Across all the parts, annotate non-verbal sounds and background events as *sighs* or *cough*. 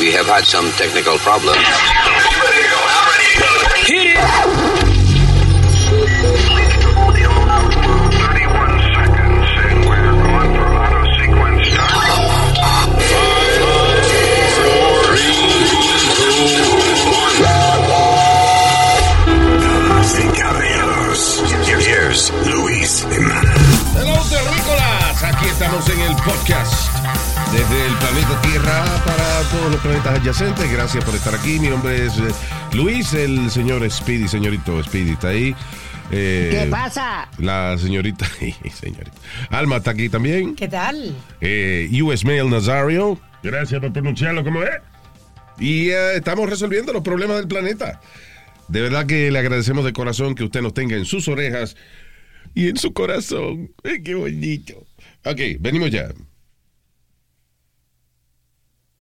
We have had some technical problems. Hit it! Damas y caballeros, here's Luis Jimenez. Hello, terrícolas. Aquí estamos en el podcast desde el planeta Tierra para todos los planetas adyacentes. Gracias por estar aquí. Mi nombre es eh, Luis, el señor Speedy, señorito Speedy está ahí. Eh, ¿Qué pasa? La señorita, *laughs* señorita. Alma está aquí también. ¿Qué tal? Eh, US Mail Nazario. Gracias por pronunciarlo como es. Y eh, estamos resolviendo los problemas del planeta. De verdad que le agradecemos de corazón que usted nos tenga en sus orejas y en su corazón. Qué bonito. Ok, venimos ya.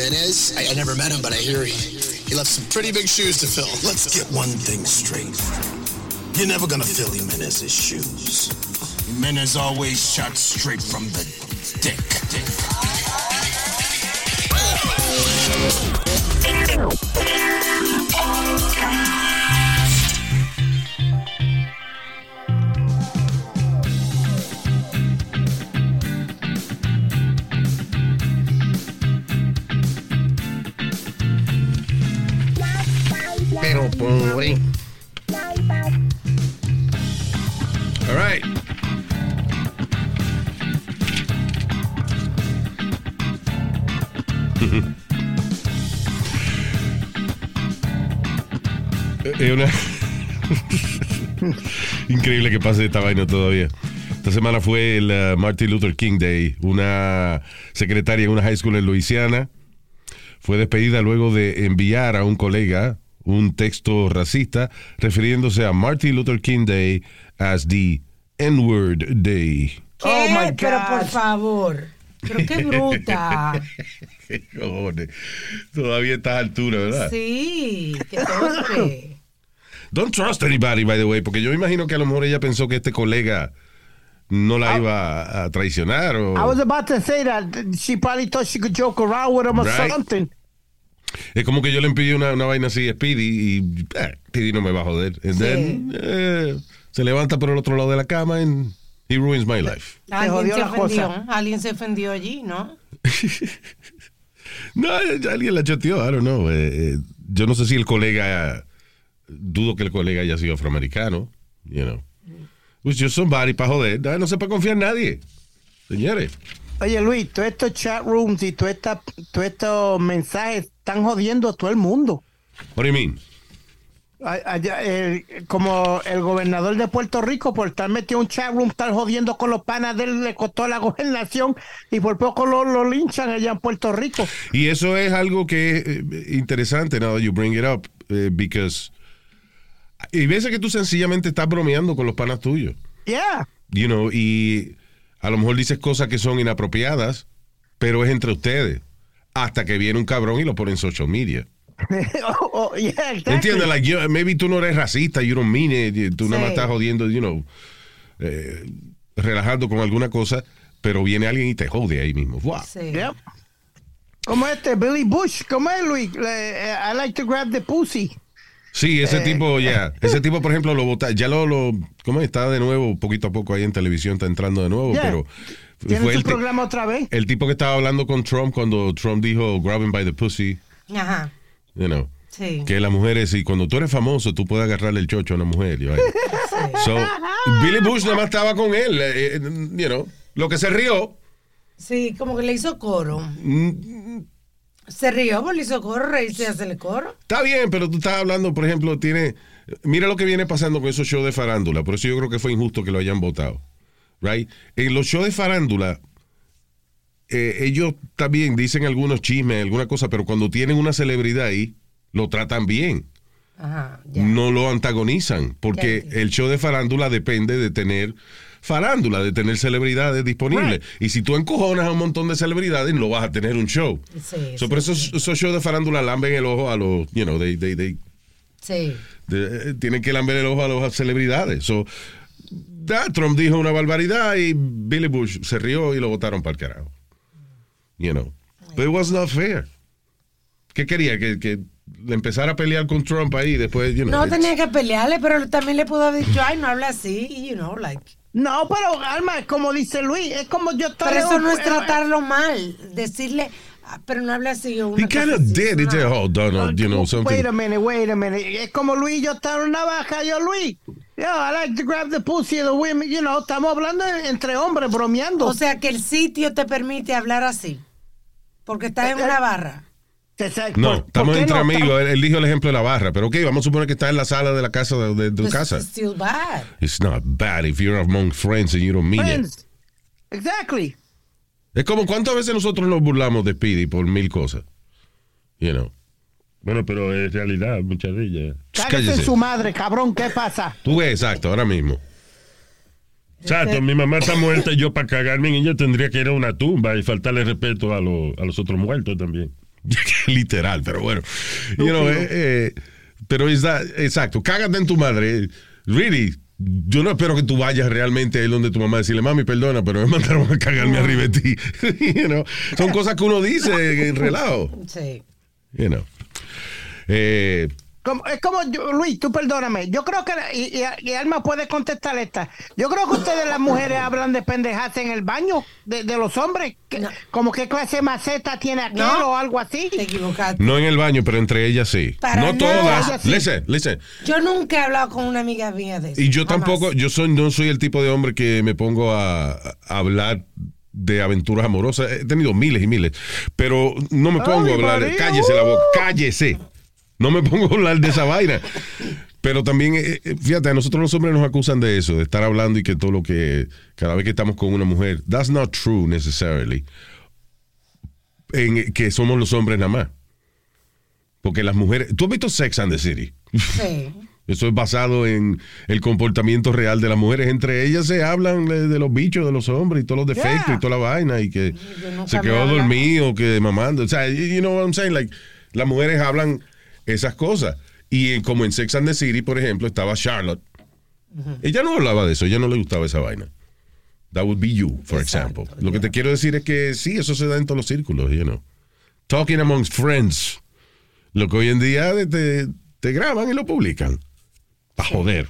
Jimenez? I, I never met him, but I hear he, he left some pretty big shoes to fill. Let's get one thing straight. You're never gonna fill Jimenez's shoes. Jimenez always shot straight from the dick. Pero pobre. All right. *laughs* Una... Increíble que pase esta vaina todavía. Esta semana fue el Martin Luther King Day. Una secretaria en una high school en Luisiana fue despedida luego de enviar a un colega un texto racista refiriéndose a Martin Luther King Day as the N-word day. ¿Qué? Oh, my Pero God. por favor. Pero qué bruta. *laughs* ¿Qué cojones? Todavía a esta altura, ¿verdad? Sí, qué torpe. Don't trust anybody, by the way, porque yo me imagino que a lo mejor ella pensó que este colega no la iba a, a traicionar o... I was about to say that she probably thought she could joke around with him or Right. something. Es como que yo le envié una, una vaina así a Speedy y eh, Speedy no me va a joder. And then, eh, se levanta por el otro lado de la cama and he ruins my life. Alguien se ofendió. Alguien se ofendió allí, ¿no? *laughs* No, alguien la choteó, I don't know. Eh, eh, yo no sé si el colega, dudo que el colega haya sido afroamericano, you know. Was just somebody para joder. No, se puede confiar en nadie. Señores. Oye, Luis, todos estos chat rooms y todos estos mensajes están jodiendo a todo el mundo. What do you mean? Allá, el- como el gobernador de Puerto Rico, por estar metido en un chat room, estar jodiendo con los panas de él, le costó la gobernación y por poco lo, lo linchan allá en Puerto Rico. Y eso es algo que es eh, interesante, now that you bring it up, eh, because hay veces que tú sencillamente estás bromeando con los panas tuyos, Yeah. you know, y a lo mejor dices cosas que son inapropiadas, pero es entre ustedes, hasta que viene un cabrón y lo pone en social media. *laughs* Oh, oh, yeah, exactly. ¿Entiendes? Like, you- maybe tú no eres racista, you don't mean it, tú nada más estás jodiendo, you know, eh, relajando con alguna cosa, pero viene alguien y te jode ahí mismo. Wow. Sí. Yep. Como este Billy Bush, como es Luis, Le- eh, I like to grab the pussy. Sí, ese Eh, tipo ya. *laughs* Ese tipo, por ejemplo, lo vota, ya lo, lo ¿cómo es? está de nuevo, poquito a poco ahí en televisión, está entrando de nuevo, Yeah. pero Tiene fue su el, programa otra vez. el tipo que estaba hablando con Trump cuando Trump dijo grab him by the pussy, Ajá. you know. Sí. Que las mujeres, y cuando tú eres famoso, tú puedes agarrarle el chocho a una mujer. yo, ahí. *laughs* So, Billy Bush nada más estaba con él, eh, eh, you know. Lo que se rió, Sí, como que le hizo coro. mm, Se rió, pues le hizo coro, reírse y hacerle coro. Está bien, pero tú estás hablando, por ejemplo, tiene. Mira lo que viene pasando con esos shows de farándula. Por eso yo creo que fue injusto que lo hayan votado. Right? En los shows de farándula, eh, ellos también dicen algunos chismes, alguna cosa, pero cuando tienen una celebridad ahí, lo tratan bien. Ajá. No lo antagonizan. Porque el show de farándula depende de tener farándula, de tener celebridades disponibles. Y si tú encojonas a un montón de celebridades, no vas a tener un show. Sí, So, sí, por eso esos shows de farándula lamben el ojo a los, you know, they, they, they, Sí. de- eh, tienen que lamber el ojo a las celebridades. So, Trump dijo una barbaridad y Billy Bush se rió y lo votaron para el carajo. You know. But it was not fair. ¿Qué quería? Que, que le empezara a pelear con Trump ahí y después, you know. No tenía que pelearle, pero también le pudo haber dicho, ay, no habla así, you know, like. No, pero Alma, es como dice Luis, es como yo estoy. Pero eso no es eh, tratarlo mal, decirle, ah, pero no habla así. He kind of did. He said, oh, Donald, you know, something. Wait a minute, wait a minute. Es como Luis y yo estar en una baja, yo Luis. Yo, I like to grab the pussy of the women. You know, estamos hablando entre hombres, bromeando. O sea que el sitio te permite hablar así, porque estás en una barra. Exacto. No, ¿Por- por estamos entre no? amigos. Él, él dijo el ejemplo de la barra. Pero ok, vamos a suponer que está en la sala de la casa de, de tu Pues, casa. it's still bad. It's not bad if you're among friends and you don't mean it. Friends. Exactly. Es como cuántas veces nosotros nos burlamos de Speedy por mil cosas. You know. Bueno, pero es realidad, muchas de ellas. Cállese cállese. en su madre, cabrón, ¿qué pasa? Tú ves, exacto, ahora mismo. Exacto, mi mamá está muerta y yo para cagarme en ella tendría que ir a una tumba y faltarle respeto a, los- a los otros muertos también. *laughs* Literal, pero bueno. You know, eh, eh, pero es exacto, cágate en tu madre. Really, yo no espero que tú vayas realmente ahí donde tu mamá y decirle, mami, perdona, pero me mandaron a cagarme arriba de ti. *laughs* you know, son cosas que uno dice en relajo. Sí. You know. Eh, Como- es como, yo- Luis, tú perdóname. Yo creo que, y, y- y Alma puede contestar esta. Yo creo que ustedes las mujeres hablan de pendejas en el baño de, de los hombres. que- No. Como qué clase de maceta tiene aquel No. o algo así. Te equivocaste. no en el baño, pero entre ellas sí. Para no nada. todas. Sí. Listen, listen. Yo nunca he hablado con una amiga mía de eso. Y yo jamás. tampoco, yo soy, no soy el tipo de hombre que me pongo a, a hablar de aventuras amorosas. He tenido miles y miles, pero no me pongo Ay, a hablar. María, cállese la boca, uh. cállese. No me *laughs* pongo a hablar de esa vaina. Pero también, eh, eh, fíjate, a nosotros los hombres nos acusan de eso, de estar hablando y que todo lo que, cada vez que estamos con una mujer, that's not true necessarily. En, que somos los hombres nada más. Porque las mujeres, ¿tú has visto Sex and the City? Sí. *laughs* Eso es basado en el comportamiento real de las mujeres. Entre ellas se hablan de, los bichos de los hombres y todos los defectos Yeah. y toda la vaina y que se quedó dormido, que mamando. O sea, you you know what I'm saying? Like, las mujeres hablan esas cosas. Y eh, como en Sex and the City, por ejemplo, estaba Charlotte. Ella no hablaba de eso, ella no le gustaba esa vaina. That would be you, for Exacto, example. Lo que te quiero decir es que sí, eso se da en todos los círculos, you know. Talking amongst friends. Lo que hoy en día te, te graban y lo publican. Para joder.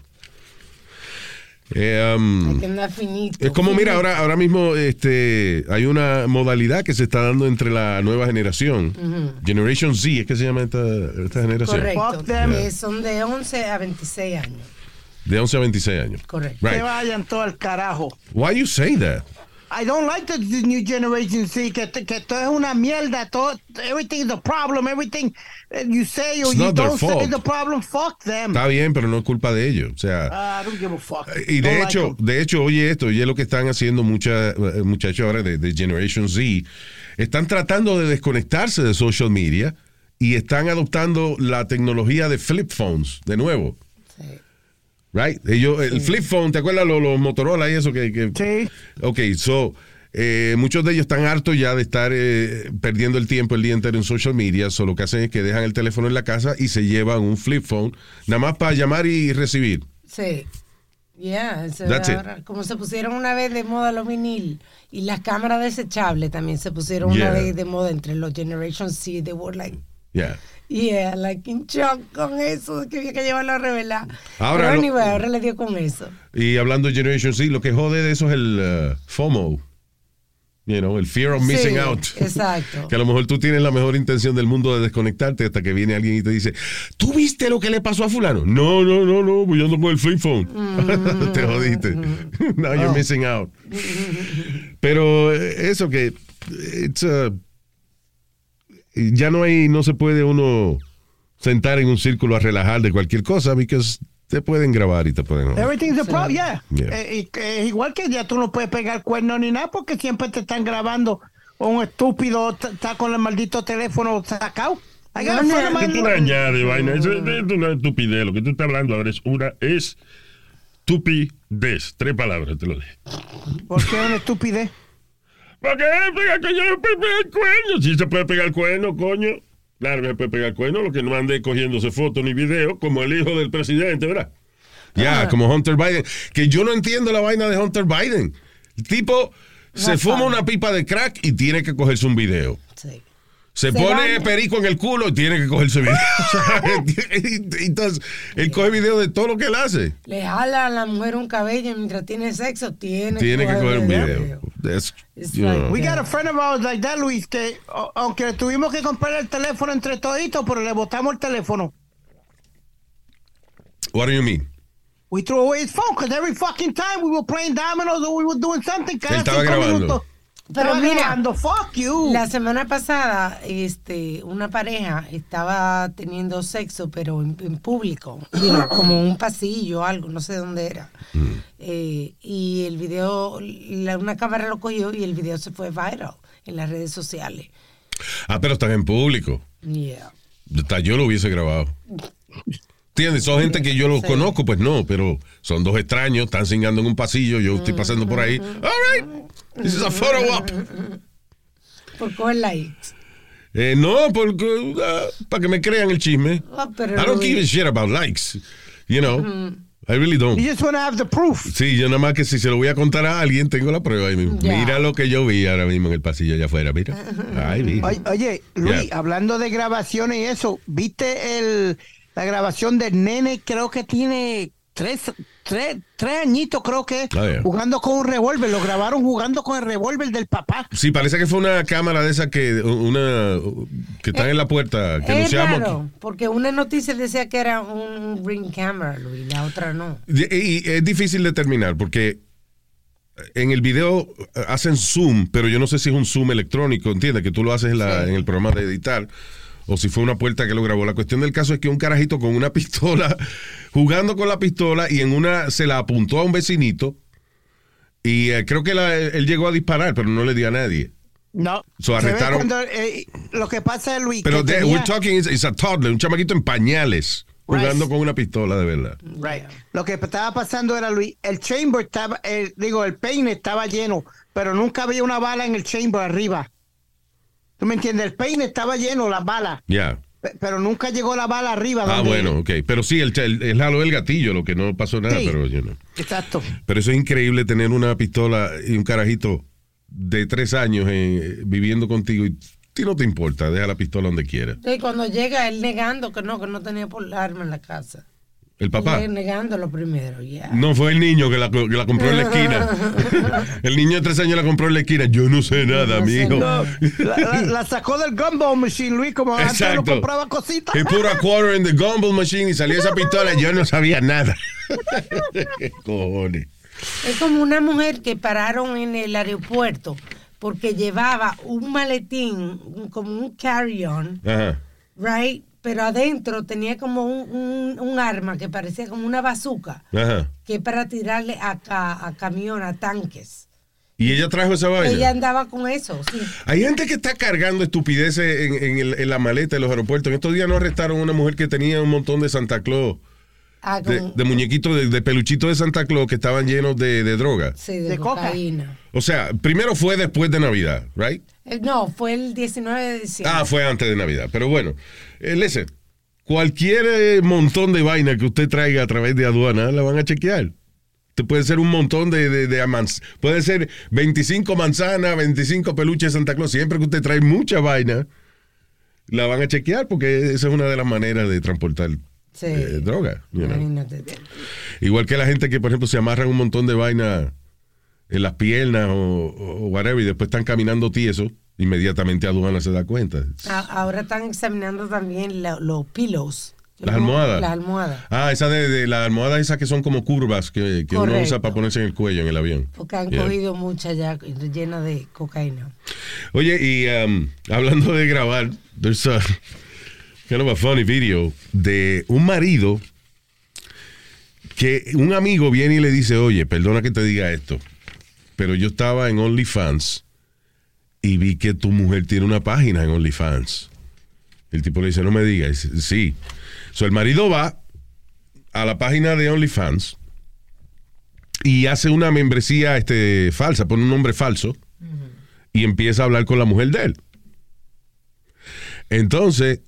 Eh, um, Hay que andar finito. es como, mira, ahora, ahora mismo este, hay una modalidad que se está dando entre la nueva generación. Generation Z, ¿es que se llama esta, esta generación? Correcto. Fuck them. Eh, son de 11 a 26 años. De 11 a 26 años. Correcto. Que Right. vayan todo al carajo. Why you say that? I don't like the, the new generation, sí, que, que todo es una mierda, todo, everything is a problem, everything uh, you say or It's you don't say is the problem, fuck them. Está bien, pero no es culpa de ellos. O sea, I don't give a fuck. Y de hecho, de hecho, oye esto, oye lo que están haciendo muchas eh, muchachos ahora de, de Generation Z, están tratando de desconectarse de social media y están adoptando la tecnología de flip phones de nuevo. Sí. Right? Ellos, el flip phone, ¿te acuerdas los, los Motorola y eso que, que- Sí. Ok, so eh, muchos de ellos están hartos ya de estar eh, perdiendo el tiempo el día entero en social media, so lo que hacen es que dejan el teléfono en la casa y se llevan un flip phone, nada más para llamar y recibir. Sí. Yeah, That's it. ahora- como se pusieron una vez de moda los vinil y las cámaras desechables también se pusieron Yeah. una vez de moda entre los Generation C, they were like Yeah. Yeah, like in shock con eso, que había que llevarlo a revelar. Ahora Pero lo- anyway, ahora le dio con eso. Y hablando de Generation Z, lo que jode de eso es el uh, FOMO. You know, el fear of missing Sí, out. exacto. *laughs* que a lo mejor tú tienes la mejor intención del mundo de desconectarte hasta que viene alguien y te dice, ¿tú viste lo que le pasó a fulano? No, no, no, no, pues yo ando con el flip phone. Mm. *laughs* te jodiste. *laughs* Now Oh. you're missing out. Pero eso que it's, uh, ya no hay, no se puede uno sentar en un círculo a relajar de cualquier cosa porque te pueden grabar y te pueden. Everything's a problem, yeah. Yeah. Eh, y que es igual que ya tú no puedes pegar cuerno ni nada porque siempre te están grabando. O un estúpido está con el maldito teléfono sacado. Of Que mine- tú le añades, vaina. Es es una estupidez. Lo que tú estás hablando ahora es una estupidez. Tres palabras, te lo dije. ¿Por qué es una estupidez? No puedo pegar el cuerno. Si se puede pegar el cuerno, coño. Claro que se puede pegar el cuerno. Lo que no ande cogiéndose fotos ni videos, como el hijo del presidente, ¿verdad? Ya, como Hunter Biden. Que yo no entiendo la vaina de Hunter Biden. El tipo se fuma una pipa de crack y tiene que cogerse un video. Sí. Se, Se pone baña. perico en el culo y tiene que cogerse video. *laughs* *laughs* Entonces, él coge video de todo lo que él hace. Le jala a la mujer un cabello mientras tiene sexo, tiene, Tiene que coger un video. video. That's- you like- know. We got a friend of ours like that, Luis, que o- aunque tuvimos que comprar el teléfono entre toditos, pero le botamos el teléfono. What do you mean? We threw away his phone because every fucking time we were playing dominoes or we were doing something. Cada Él estaba cinco grabando. minutos, Pero estaba mira, grabando. Fuck you. La semana pasada, este, una pareja estaba teniendo sexo, pero en, en público, *coughs* como un pasillo, algo, no sé dónde era. Eh, y el video, la- una cámara lo cogió y el video se fue viral en las redes sociales. Ah, pero están en público. Yeah. Hasta yo lo hubiese grabado. ¿Entiendes? Son gente que yo los Sí. conozco, pues no, pero son dos extraños, están cingando en un pasillo, yo estoy pasando por ahí. All right, this is a photo op. Por coger likes. Eh, no, porque ah, para que me crean el chisme. Ah, pero I don't give a shit about likes. You know, I really don't. You just want to have the proof. Sí, yo nada más que si se lo voy a contar a alguien, tengo la prueba ahí mismo. Mira lo que yo vi ahora mismo en el pasillo allá afuera, mira. Ay, mira. Oye, oye, Luis, Yeah. hablando de grabaciones y eso, ¿viste el, la grabación del nene? Creo que tiene tres, tres, tres añitos, creo que, yeah. jugando con un revólver. Lo grabaron jugando con el revólver del papá. Sí, parece que fue una cámara de esas que, una, que están en la puerta, que Es anunciamos. raro, porque una noticia decía que era un ring camera, Luis, la otra no. Y, y es difícil determinar porque en el video hacen zoom, pero yo no sé si es un zoom electrónico, ¿entiendes? Que tú lo haces en, la- en el programa de editar. O si fue una puerta que lo grabó. La cuestión del caso es que un carajito con una *laughs* pistola, jugando con la pistola y en una se la apuntó a un vecinito. Y eh, creo que la- él llegó a disparar, pero no le dio a nadie. No. So, arrestaron- cuando, eh, lo que pasa es, Luis, Pero tenía- we're talking is, is a toddler, un chamaquito en pañales, Right. jugando con una pistola de verdad. Right. Lo que estaba pasando era, Luis, el chamber estaba, el- digo, el peine estaba lleno, pero nunca había una bala en el chamber arriba. ¿Tú me entiendes? El peine estaba lleno, las balas, Ya. pe- pero nunca llegó la bala arriba. Ah, donde- bueno, ok. Pero sí, el, el, el jalo del gatillo, lo que no pasó nada, Sí. pero yo no. Exacto. Pero eso es increíble tener una pistola y un carajito de tres años eh, viviendo contigo y a ti no te importa, deja la pistola donde quiera. Y cuando llega él negando que no, que no tenía por arma en la casa. El papá. Él Negándolo primero, ya. No fue el niño que la, que la compró en la esquina. *laughs* el niño de tres años la compró en la esquina. Yo no sé nada, No la, la- *laughs* la sacó del gumball machine, Luis, como antes no Exacto. compraba cositas. He put a quarter in the gumball machine y salió esa pistola. Yo no sabía nada. ¿Qué *laughs* cojones? Es como una mujer que pararon en el aeropuerto porque llevaba un maletín, como un carry-on, right? Pero adentro tenía como un, un- un arma que parecía como una bazooka, Ajá. que es para tirarle a, ca- a camión, a tanques. Y ella trajo esa vaina. Ella andaba con eso, sí. Hay gente que está cargando estupideces en, en el- en la maleta de los aeropuertos. En estos días no arrestaron a una mujer que tenía un montón de Santa Claus, Ah, de, con- de muñequitos, de, de peluchitos de Santa Claus que estaban llenos de, de droga. sí, de, de coca. cocaína. O sea, primero fue después de Navidad, ¿right? Eh, No, fue el 19 de diciembre. Ah, fue antes de Navidad. Pero bueno, eh, listen, cualquier eh, montón de vaina que usted traiga a través de aduana la van a chequear. Te puede ser un montón de, de, de amans- Puede ser 25 manzanas, 25 peluches de Santa Claus. Siempre que usted trae mucha vaina, la van a chequear porque esa es una de las maneras de transportar Sí. eh, droga. you know. Imagínate. Igual que la gente que, por ejemplo, se amarran un montón de vaina en las piernas o, o whatever y después están caminando tiesos, inmediatamente aduana se da cuenta. Ahora están examinando también los pillows. Yo Las almohadas. Las almohadas. Ah, esa de, de las almohadas esas que son como curvas que, que uno usa para ponerse en el cuello en el avión. Porque han Yeah. cogido muchas ya llenas de cocaína. Oye, y um, hablando de grabar, there's a kind of a funny video de un marido que un amigo viene y le dice, oye, perdona que te diga esto, pero yo estaba en OnlyFans y vi que tu mujer tiene una página en OnlyFans. El tipo le dice, no me digas, sí. So, el marido va a la página de OnlyFans y hace una membresía este, falsa, pone un nombre falso y empieza a hablar con la mujer de él. Entonces,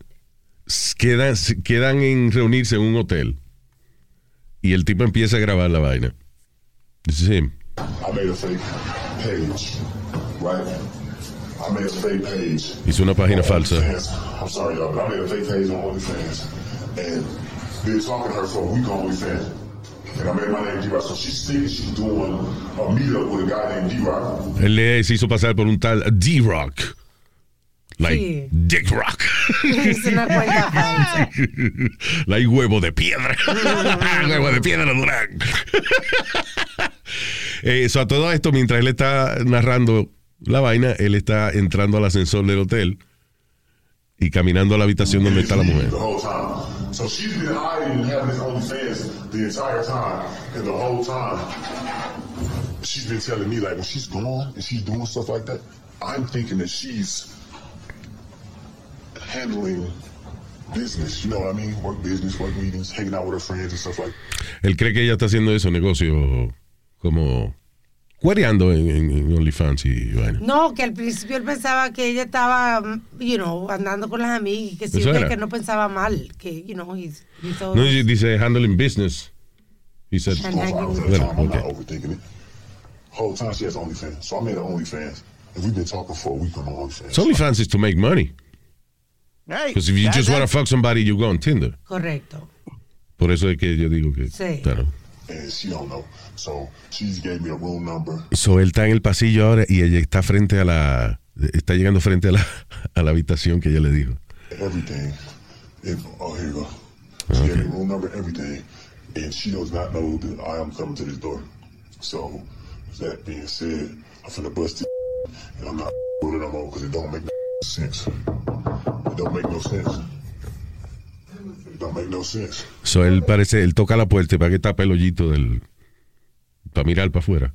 quedan, quedan en reunirse en un hotel y el tipo empieza a grabar la vaina. This is him. I made a fake page, right? I made a fake page. Hizo una página falsa. I'm sorry, y'all, but I made a fake page on OnlyFans. And been talking to her for a week on OnlyFans. And I made my name D-Rock, so she's thinking she's doing a meetup with a guy named D-Rock. Él le se hizo pasar por un tal D-Rock. Like Sí. Dick Rock. *laughs* Es una cuenta falsa. *laughs* like huevo de piedra. *laughs* huevo de piedra, Durán. Eh, so, a todo esto, mientras él está narrando la vaina, él está entrando al ascensor del hotel y caminando a la habitación donde está la mujer. So she's been hiding and having this OnlyFans the entire time. And the whole time, she's been telling me, like, when she's gone and she's doing stuff like that, I'm thinking that she's handling business. You know what I mean? Work business, work meetings, hanging out with her friends and stuff like Él cree que ella está haciendo eso, negocio como cuereando en, en- en OnlyFans y vaina. No, que al principio él pensaba que ella estaba, mm, you know, andando con las amigas, Eso que, era. que no pensaba mal, que, you know, he's, he's No, dice handling business. He said, that. So, with- I'm Bueno, not ok. overthinking it. Whole time she has OnlyFans. So I made an OnlyFans. And we've been talking for a week on OnlyFans. So OnlyFans is to make money. Hey, Because if you just want to fuck somebody, you go on Tinder. Correcto. Por eso es que yo digo que. Sí. Claro. And she don't know. So she just gave me a room number. So él está en el pasillo ahora y ella está frente a la. Está llegando frente a la, a la habitación que ella le dijo. everything. And, oh, here you go. She gave me room number, everything. And she does not know that I am coming to this door. So, that being said, I'm finna bust it. And I'm not with it no more because it don't make no sense. It don't make no sense. Don't make no sense. So él parece. Él toca la puerta para que tape el hoyito del. Para mirar para afuera.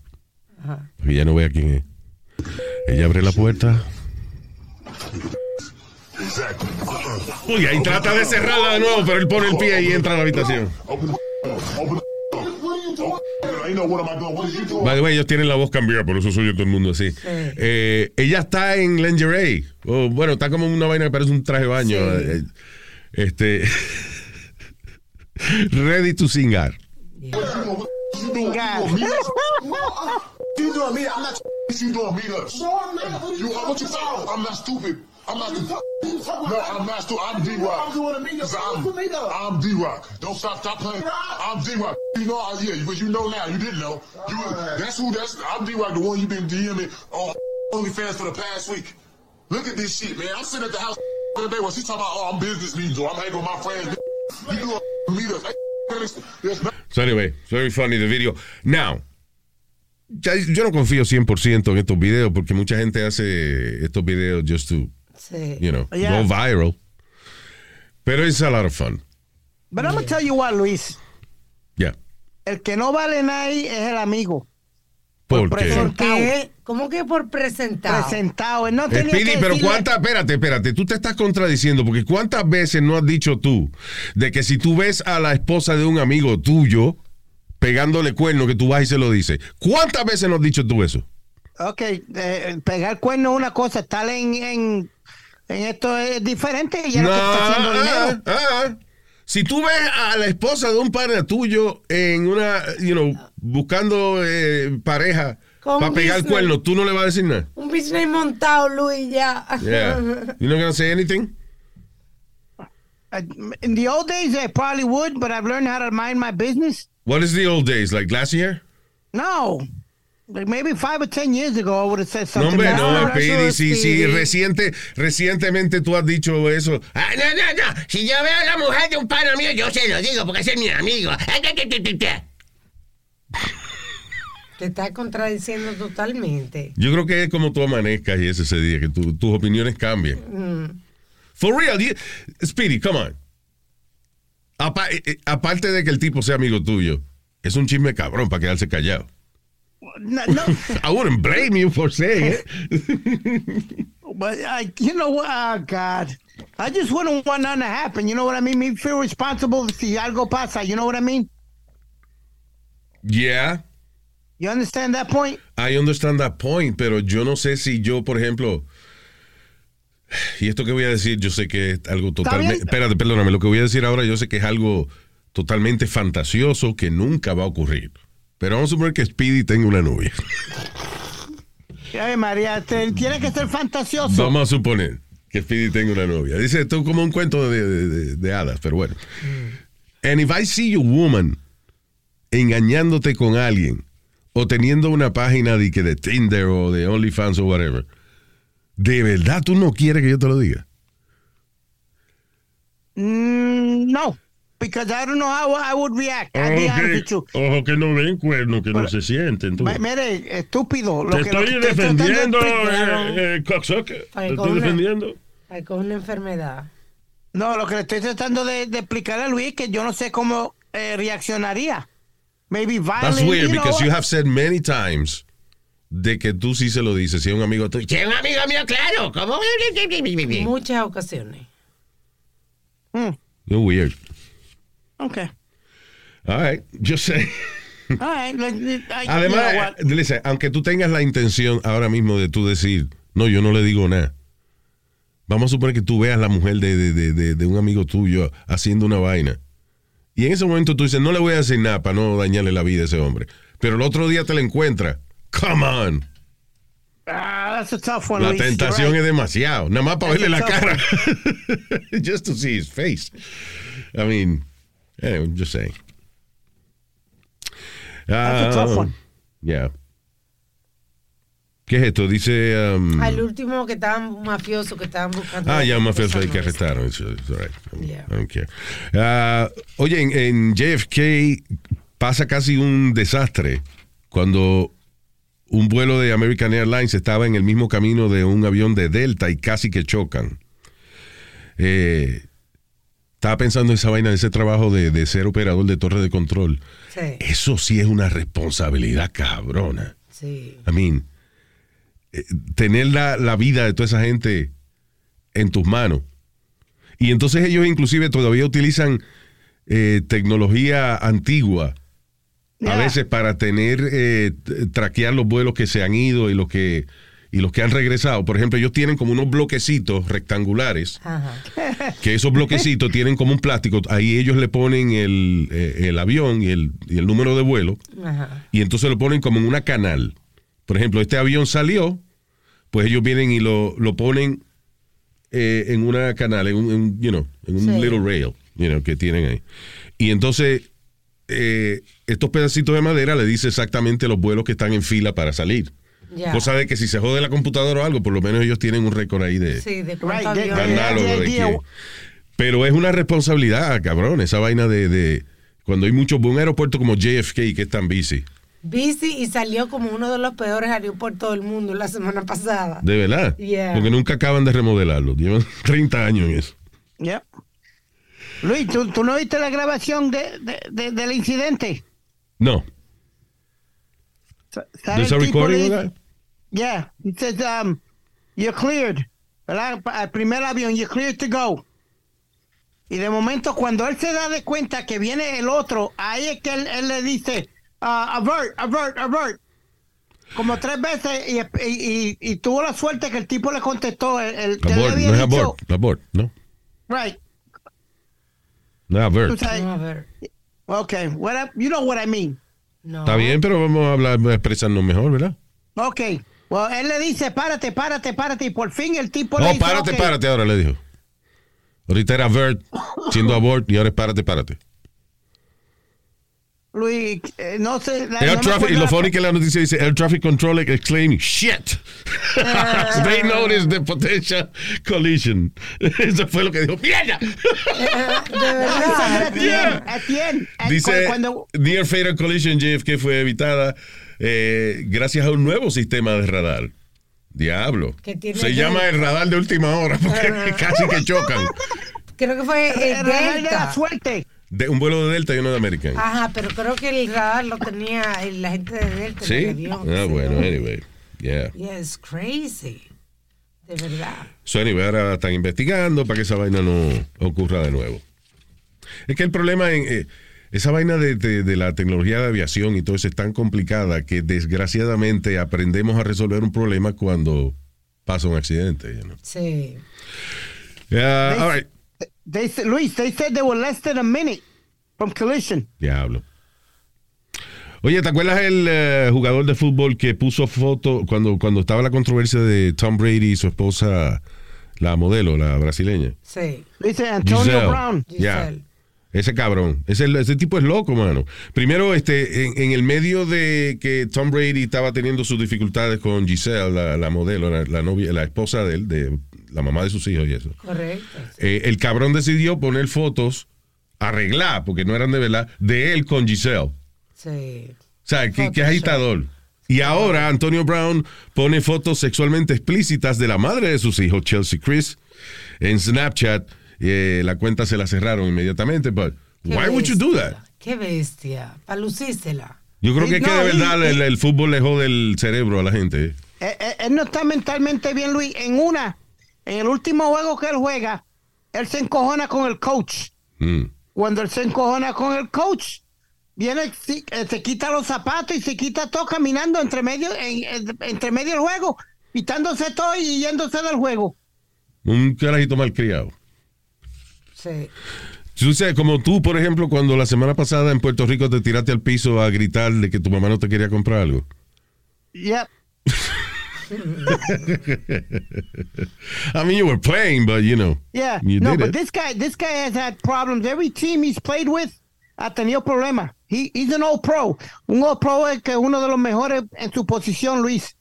Para que ella no vea quién es. Ella abre la puerta. Exactly. Uy, ahí trata de cerrarla de nuevo, pero él pone el pie y entra a la habitación. By the way, ellos tienen la voz cambiada, por eso soy yo todo el mundo así. Eh, ella está en lingerie. O, bueno, está como una vaina que parece un traje de baño. Eh, Este. *laughs* ready to singar. You? I'm not. *laughs* You doing meetups? No, I'm not. What you? What you talking? I'm not stupid. I'm not. No, I'm not stupid. I'm D Rock. I'm doing a meetup. I'm, I'm D Rock. Don't stop. Stop playing. I'm D Rock. You know, I- yeah, but you know now. You didn't know. You. That's who. That's. I'm D Rock, the one you been DMing on *laughs* OnlyFans for the past week. Look at this shit, man. I'm sitting at the house *laughs* the other day when she talking about, oh, I'm business meetings or oh, I'm hanging with my friends. *laughs* You do a meetup. So anyway, it's very funny the video. Now, ya- yo no confío 100% en estos videos porque mucha gente hace estos videos just to, Sí. you know, Yeah. go viral. Pero it's a lot of fun. But I'm gonna tell you what, Luis. Yeah. El que no vale nadie es el amigo. Porque. presente. ¿Qué? ¿Cómo que por presentado? Presentado. Él no Eh, tenía Speedy, que pero decirle- cuántas, espérate, espérate, tú te estás contradiciendo porque cuántas veces no has dicho tú de que si tú ves a la esposa de un amigo tuyo pegándole cuerno que tú vas y se lo dices. ¿Cuántas veces no has dicho tú eso? Ok, eh, pegar cuerno es una cosa, estar en, en, en esto es diferente y ya lo que está haciendo dinero. ah, ah. Si tú ves a la esposa de un padre tuyo en una, you know, buscando eh, pareja para pegar business. cuerno, tú no le vas a decir nada. Un business montado, Luis, ya. Yeah. *laughs* You not gonna say anything? Uh, in the old days, I probably would, but I've learned how to mind my business. What is the old days? Like last year? No. Like maybe five or ten years ago, I would have said No, something. hombre, like no. Speedy, si, si Speedy. reciente, recientemente tú has dicho eso. Ah, no, no, no. Si yo veo a la mujer de un pana mío, yo se lo digo porque ese es mi amigo. Te está contradiciendo totalmente. Yo creo que es como tú amanezcas y es ese día, que tu- tus opiniones cambian. Mm. For real, you- Speedy, come on. Apa- eh, eh, aparte de que el tipo sea amigo tuyo, es un chisme cabrón para quedarse callado. No, no, *laughs* I wouldn't blame you for saying it. *laughs* but I, you know what? Oh, God. I just wouldn't want nothing to happen. You know what I mean? Me feel responsible si algo pasa. You know what I mean? Yeah, You understand that point? I understand that point, pero yo no sé si yo, por ejemplo, *sighs* y esto que voy a decir, yo sé que es algo totalmente. Espérate, perdóname, lo que voy a decir ahora, yo sé que es algo totalmente fantasioso que nunca va a ocurrir. Pero vamos a suponer que Speedy tenga una novia. Ay, María, te- tiene que ser fantasioso. Vamos a suponer que Speedy tenga una novia. Dice esto es como un cuento de, de- de- de hadas, pero bueno. And if I see you woman engañándote con alguien o teniendo una página de, que de Tinder o de OnlyFans o whatever, ¿de verdad tú no quieres que yo te lo diga? Mm, no, because I don't know how I would react. I'll be honest with you. Ojo que no ven cuernos, que no se sienten. tú. Mire, estúpido. Lo Te que, lo estoy de defendiendo, eh, eh, cocksucker. Te estoy una- defendiendo. Ay, con una enfermedad. No, lo que le estoy tratando de, de explicar a Luis es que yo no sé cómo eh, reaccionaría. Maybe violent. That's weird you know, because you have said many times de que tú sí se lo dices, si es un amigo tuyo. Si es un amigo mío, claro. ¿Cómo? Muchas ocasiones. Mm, You're weird. Okay. All right. All you know Además, listen, aunque tú tengas la intención ahora mismo de tú decir, no, yo no le digo nada. Vamos a suponer que tú veas la mujer de, de- de- de- un amigo tuyo haciendo una vaina. Y en ese momento tú dices, no le voy a decir nada para no dañarle la vida a ese hombre. Pero el otro día te la encuentras. Come on. Ah, that's a tough one, La Luis. Tentación right. es demasiado. Nada más para verle la cara. *laughs* just to see his face. I mean, anyway, just saying. That's a tough one. Yeah. ¿Qué es esto? Dice. um, Al último que estaban mafiosos que estaban buscando. ah, ya un mafioso ahí que arrestaron. It's, it's all right. Yeah. I don't care. Ah, oye, en, en JFK pasa casi un desastre cuando un vuelo de American Airlines estaba en el mismo camino de un avión de Delta y casi que chocan. Eh, estaba pensando en esa vaina, ese trabajo de, de ser operador de torre de control. Sí, Eso sí es una responsabilidad cabrona. sí. I mean, eh, tener la, la vida de toda esa gente en tus manos. Y entonces ellos inclusive todavía utilizan eh, tecnología antigua a veces para tener, eh, traquear los vuelos que se han ido y los que, y los que han regresado. Por ejemplo, ellos tienen como unos bloquecitos rectangulares Ajá. que esos bloquecitos tienen como un plástico, ahí ellos le ponen el, eh, el avión y el, y el número de vuelo, Ajá. y entonces lo ponen como en una canal. Por ejemplo, este avión salió, pues ellos vienen y lo, lo ponen eh, en una canal, en un, en, you know, en un Sí. little rail, you know, que tienen ahí. Y entonces, eh, estos pedacitos de madera le dice exactamente los vuelos que están en fila para salir. Cosa de que si se jode la computadora o algo, por lo menos ellos tienen un récord ahí de, Sí, de Right, Pero es una responsabilidad, cabrón, esa vaina de, de cuando hay mucho, un aeropuerto como JFK que es tan busy. Bici y salió como uno de los peores aeropuertos del mundo la semana pasada. De verdad. Yeah. Porque nunca acaban de remodelarlo. Llevan *laughs* 30 años en eso. Yep. Luis, ¿tú, tú no viste la grabación de, de- de- del incidente? No. There's a recording le- of that? Yeah, he says, um, you're cleared. ¿Verdad? Al primer avión, you're cleared to go. Y de momento, cuando él se da de cuenta que viene el otro, ahí es que él, él le dice, uh, avert, avert, avert. Como tres veces y, y- y- y tuvo la suerte que el tipo le contestó. El, el que le Abort, había no es dicho, abort, abort, no. Right. No avert. sabes, Vamos a ver. okay, what I- you know what I mean. No. Está bien, pero vamos a hablar, a expresarnos mejor, ¿verdad? Ok. Well, él le dice, párate, párate, párate. Y por fin el tipo le No, dice, párate, "Ok". párate ahora, le dijo. Ahorita era Vert siendo *laughs* abort y ahora es párate, párate. Luis, eh, no sé. la- Air no me traffic, y lo funny que la noticia dice Air Traffic Control exclaiming, shit. *laughs* They noticed the potential collision. *laughs* Eso fue lo que dijo, mierda. De verdad. *laughs* Yeah. At the end, at- Dice, cuando, Near Fatal Collision JFK fue evitada eh, gracias a un nuevo sistema de radar. Diablo. Se que- llama el radar de última hora porque casi que chocan. Creo que fue eh, el radar de la suerte. De, un vuelo de Delta y uno de American. Ajá, pero creo que el radar lo tenía la gente de Delta. ¿Sí? el avión, Ah, sí. bueno, anyway. Yeah. Yeah, it's crazy. De verdad. So, anyway, ahora están investigando para que esa vaina no ocurra de nuevo. Es que el problema en eh, esa vaina de, de- de la tecnología de aviación y todo eso es tan complicada que desgraciadamente aprendemos a resolver un problema cuando pasa un accidente. you know. Sí. Yeah, all right. They said, Luis, they said they were less than a minute from collision. Diablo. Oye, ¿te acuerdas el eh, jugador de fútbol que puso foto cuando, cuando estaba la controversia de Tom Brady y su esposa, la modelo, la brasileña? Sí. Dice Antonio Giselle. Brown. Ya. Giselle. Ese cabrón. Ese, ese tipo es loco, mano. Primero, este, en, en el medio de que Tom Brady estaba teniendo sus dificultades con Giselle, la, la modelo, la, la novia, la esposa de él, de la mamá de sus hijos y eso. Correcto. Eh, el cabrón decidió poner fotos, arreglar, porque no eran de verdad, de él con Giselle. Sí. O sea, que, agitador. Y ahora Antonio Brown pone fotos sexualmente explícitas de la madre de sus hijos, Chelsea Chris, en Snapchat. Eh, la cuenta se la cerraron inmediatamente. But Qué why would you do that? Qué bestia. Para lucírsela. Yo creo que, es que no, de verdad y- el, el fútbol le jode el cerebro a la gente. Eh, eh, él no está mentalmente bien, Luis. En una, en el último juego que él juega, él se encojona con el coach. Mm. Cuando él se encojona con el coach, viene, eh, se quita los zapatos y se quita todo caminando entre medio, en- en- entre medio del juego, quitándose todo y yéndose del juego. Un carajito malcriado. Sí. Tú sabes, como tú, por ejemplo, cuando la semana pasada en Puerto Rico te tiraste al piso a gritar de que tu mamá no te quería comprar algo. Yep. *laughs* I mean, you were playing, but you know. Yeah. You no, but it. this guy, this guy has had problems. Every team he's played with ha tenido problemas. He, he's an all pro. Un all pro es que uno de los mejores en su posición, Luis.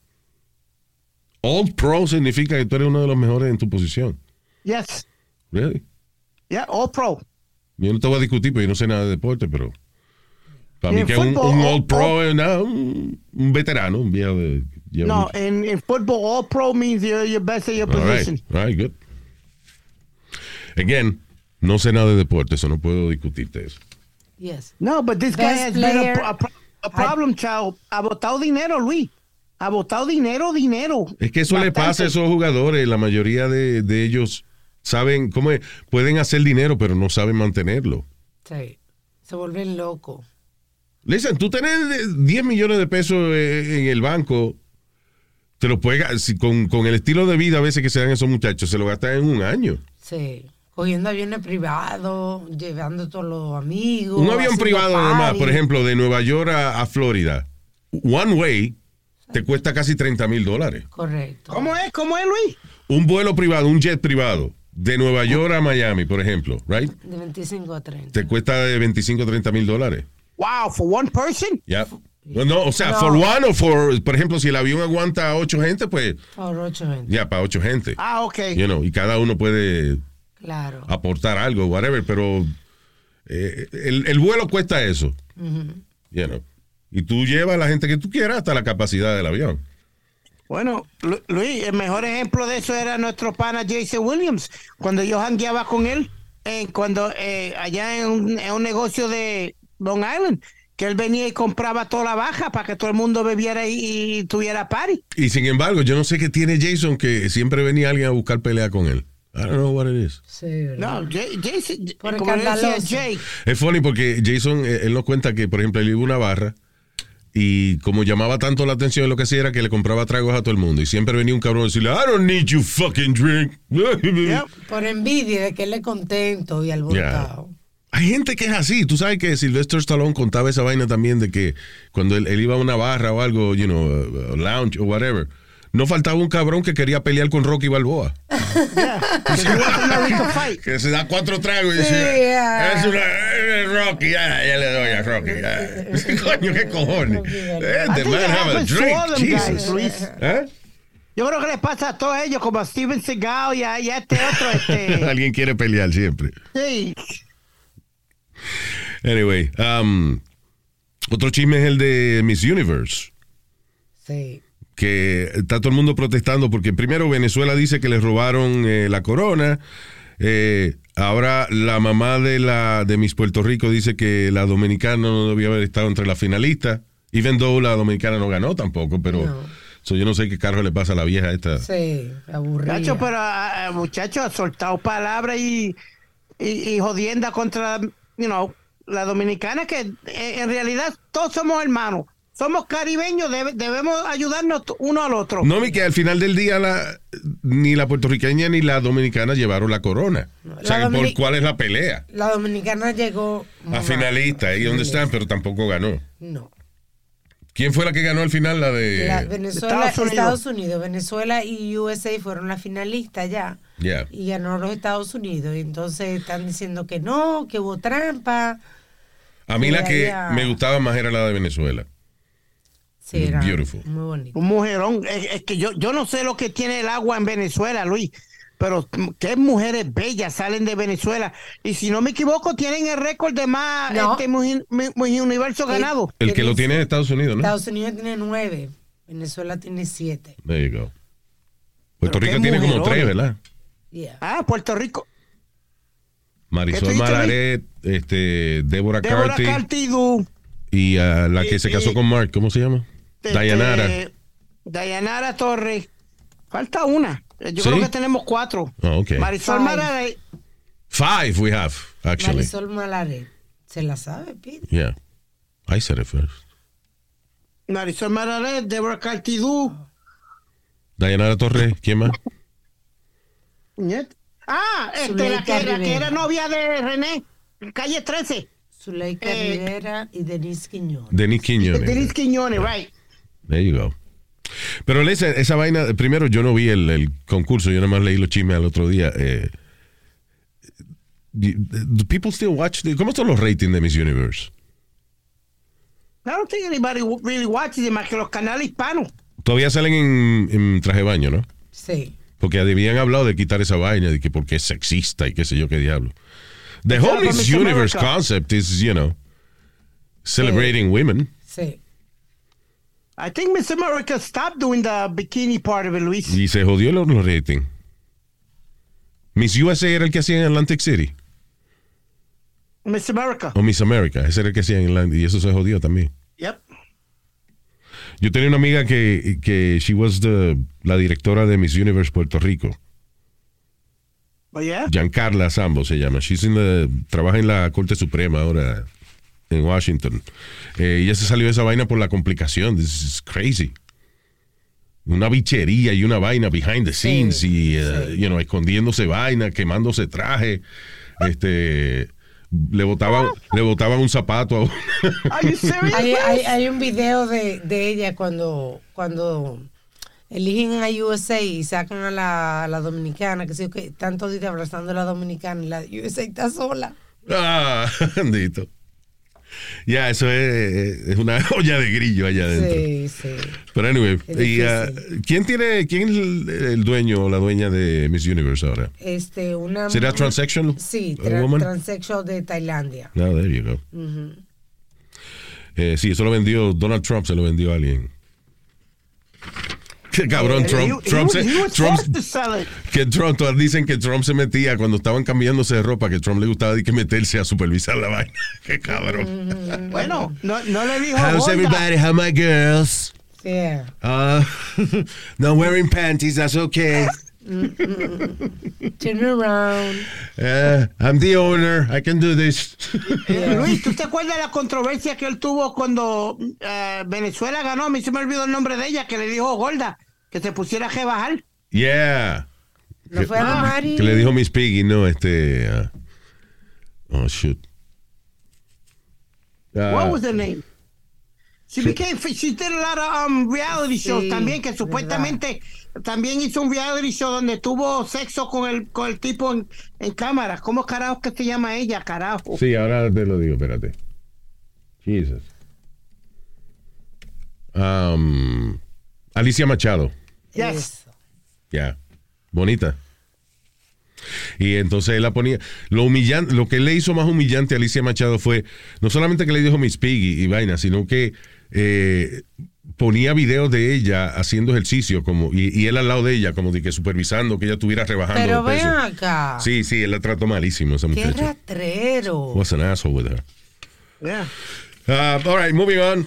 All pro significa que tú eres uno de los mejores en tu posición. Yes. Really? Yeah, all pro. Yo no te voy a discutir porque yo no sé nada de deporte, pero para mí que un, un all pro es un, un veterano, un viejo de... No, mucho. in, in football, all pro means you're your best at your All right, position. all right, good. Again, no sé nada de deporte, eso no puedo discutirte eso. Yes. No, but this guy has been a, problem, child. Ha botado dinero, Luis. Ha botado dinero, dinero. Es que eso le pasa a esos jugadores, la mayoría de, de ellos saben, ¿cómo es? Pueden hacer dinero, pero no saben mantenerlo. Sí. Se vuelven locos. Listen, tú tenés 10 millones de pesos eh, en el banco, te lo puedes, ga- si con, con el estilo de vida a veces que se dan esos muchachos, se lo gastan en un año. Sí. Cogiendo aviones privados, llevando todos los amigos. Un avión privado además, party. por ejemplo, de Nueva York a, a Florida, one way, te cuesta casi 30 mil dólares. Correcto. ¿Cómo es? ¿Cómo es, Luis? Un vuelo privado, un jet privado, de Nueva York a Miami, por ejemplo, right? De 25 a 30. Te cuesta de 25 a 30 mil dólares. Wow, for one person? Ya. No, no, o sea, No. for one o for, por ejemplo, si el avión aguanta a ocho gente, pues Por 8 gente. ya, para ocho gente. Ah, ok. You know, y cada uno puede Claro. aportar algo, whatever, pero eh, el, el vuelo cuesta eso. You know. Y tú llevas a la gente que tú quieras hasta la capacidad del avión. Bueno, Lu- Luis, el mejor ejemplo de eso era nuestro pana Jason Williams. Cuando yo jangueaba con él, eh, cuando eh, allá en un, en un negocio de Long Island, que él venía y compraba toda la baja para que todo el mundo bebiera y, y tuviera party. Y sin embargo, yo no sé qué tiene Jason que siempre venía alguien a buscar pelea con él. I don't know what it is. Sí, ¿verdad? No, Jason, Por como decía. Jay, Es funny porque Jason, eh, él nos cuenta que, por ejemplo, él iba a una barra y como llamaba tanto la atención, lo que hacía era que le compraba tragos a todo el mundo. Y siempre venía un cabrón a decirle, I don't need you fucking drink. *laughs* Yep. Por envidia de que él es contento y alborotado. Hay gente que es así. Tú sabes que Sylvester Stallone contaba esa vaina también de que cuando él, él iba a una barra o algo, you know, a- a lounge o whatever, No faltaba un cabrón que quería pelear con Rocky Balboa. *laughs* que se da cuatro tragos y Sí, dice, ah. es una es Rocky, ya, ya le doy a Rocky. ya". *laughs* Coño, qué cojones. Eh, the man have a drink. guys, Jesus. ¿Eh? Yo creo que le pasa a todos ellos, como a Steven Seagal y a, y a este otro. Este, *laughs* Alguien quiere pelear siempre. sí. Anyway, um, otro chisme es el de Miss Universe. Sí. que está todo el mundo protestando porque primero Venezuela dice que le robaron eh, la corona. eh, ahora la mamá de la de Miss Puerto Rico dice que la dominicana no debía haber estado entre las finalistas. Even though la dominicana no ganó tampoco, pero No. so, yo no sé qué carro le pasa a la vieja esta. Sí, aburrida. Nacho, pero ah, ah, muchacho ha soltado palabras y, y, y jodienda contra, you know, la dominicana, que eh, en realidad todos somos hermanos. Somos caribeños, debe- debemos ayudarnos uno al otro. No, mi que al final del día la, ni la puertorriqueña ni la dominicana llevaron la corona. o sea, La ¿por cuál es la pelea? La dominicana llegó. A finalista, ahí donde están, pero tampoco ganó. No. ¿Quién fue la que ganó al final? La de... La- Venezuela, Estados Estados Unidos. Unidos. Venezuela y USA fueron las finalistas ya. Yeah. Y ganó los Estados Unidos. Y entonces están diciendo que no, que hubo trampa. A mí la que me gustaba más era la de Venezuela. Sí, era Beautiful. muy bonito. Un mujerón. Es, es que yo, yo no sé lo que tiene el agua en Venezuela, Luis. Pero qué mujeres bellas salen de Venezuela. Y si no me equivoco, tienen el récord de más No. este, Muji universo ganado. El que lo tiene en Estados Unidos, ¿no? Estados Unidos tiene nueve. Venezuela tiene siete. There you go. Puerto Rico tiene como tres, ¿verdad? Yeah. Ah, Puerto Rico. ¿Qué tú Marisol Malaret, este, Deborah Débora Carty Cartidú. y ah, la que Y- se casó y- con Mark, ¿cómo se llama? este, Dayanara. Dayanara Torres. Falta una. Yo ¿Sí? creo que tenemos cuatro. Oh, ok. Marisol. Malaret. Five we have, actually. Marisol Malaret. ¿Se la sabe, Pete? Yeah. I said it first. Marisol Malaret, Débora Cartidú. Dayanara Torres, ¿quién más? Niet. Ah, este, la, que, la que Rivera. era novia de René. Calle 13. Zuleika Eh, Rivera y Denise Quiñones. Denis Quiñones. Denis Quiñones, right. There you go. Pero esa, esa vaina, primero yo no vi el, el concurso, yo nada más leí los chismes al otro día. Eh, do people still watch? the- ¿Cómo están los ratings de Miss Universe? I don't think anybody really watches it más que los canales hispanos. Todavía salen en, en traje de baño, ¿no? Sí. Porque habían hablado de quitar esa vaina, de que porque es sexista y qué sé yo qué diablo. The whole Miss Universe America. concept is, you know, celebrating women. Sí. I think Miss America stopped doing the bikini part of it, Luis. Y se jodió los, los ratings. Miss USA era el que hacía en Atlantic City. Miss America. O Miss America, ese era el que hacía en Atlantic. Y eso se jodió también. Yep. Yo tenía una amiga que, que she was the, la directora de Miss Universe Puerto Rico. But yeah. Giancarla Sambo se llama. She's in the- trabaja en la Corte Suprema ahora en Washington. Eh, ella se salió de esa vaina por la complicación. This is crazy. Una bichería y una vaina behind the scenes y, eh, you know, escondiéndose vaina, quemándose traje. Este, le botaban, le botaban un zapato a una- *laughs* Are you serious? Hay, hay, hay un video de, de ella cuando, cuando eligen a USA y sacan a la, a la dominicana, que sí, que están todos abrazando a la dominicana y la USA está sola. Ah, *laughs* bendito. Ya, eso es, es una *laughs* olla de grillo allá adentro. Sí, sí. Pero anyway, y, ah. ¿quién tiene, quién es el, el dueño o la dueña de Miss Universe ahora? Este, una ¿Será transsexual? Sí, tra- woman? transsexual de Tailandia. No, there you go. Eh, sí, eso lo vendió Donald Trump, se lo vendió a alguien. Qué cabrón, He- Trump. Trump, se- Trump- que Trump, dicen que Trump se metía cuando estaban cambiándose de ropa, que Trump le gustaba de que meterse a supervisar la vaina. *laughs* Qué cabrón. Bueno, no, no le dijo How's everybody? How my girls? Yeah. Uh, *laughs* not wearing panties, that's okay. Turn around. Uh, I'm the owner, I can do this. Luis, ¿tú te acuerdas de la controversia que él tuvo cuando eh, Venezuela ganó? A mí se me olvidó el nombre de ella, que le dijo gorda, que se pusiera a rebajar. Yeah. No fue a la Mari. Que le dijo Miss Piggy, no, este. uh, oh, shoot. Uh, What was the name? She became, she did a lot of um, reality shows Sí, también, que supuestamente también hizo un reality show donde tuvo sexo con el, con el tipo en, en cámara. ¿Cómo carajo que se llama ella, carajo? Sí, ahora te lo digo, espérate. Jesus. Um, Alicia Machado. Yes. Ya. Bonita. Y entonces él la ponía. Lo humillante, lo que le hizo más humillante a Alicia Machado fue no solamente que le dijo Miss Piggy y vaina, sino que eh, ponía videos de ella haciendo ejercicio como y, y él al lado de ella, como de que supervisando que ella estuviera rebajando Pero peso. ven acá. Sí, sí, él la trató malísimo esa Qué muchacha. rastrero. Was an asshole with her. Yeah. Uh, all right, moving on.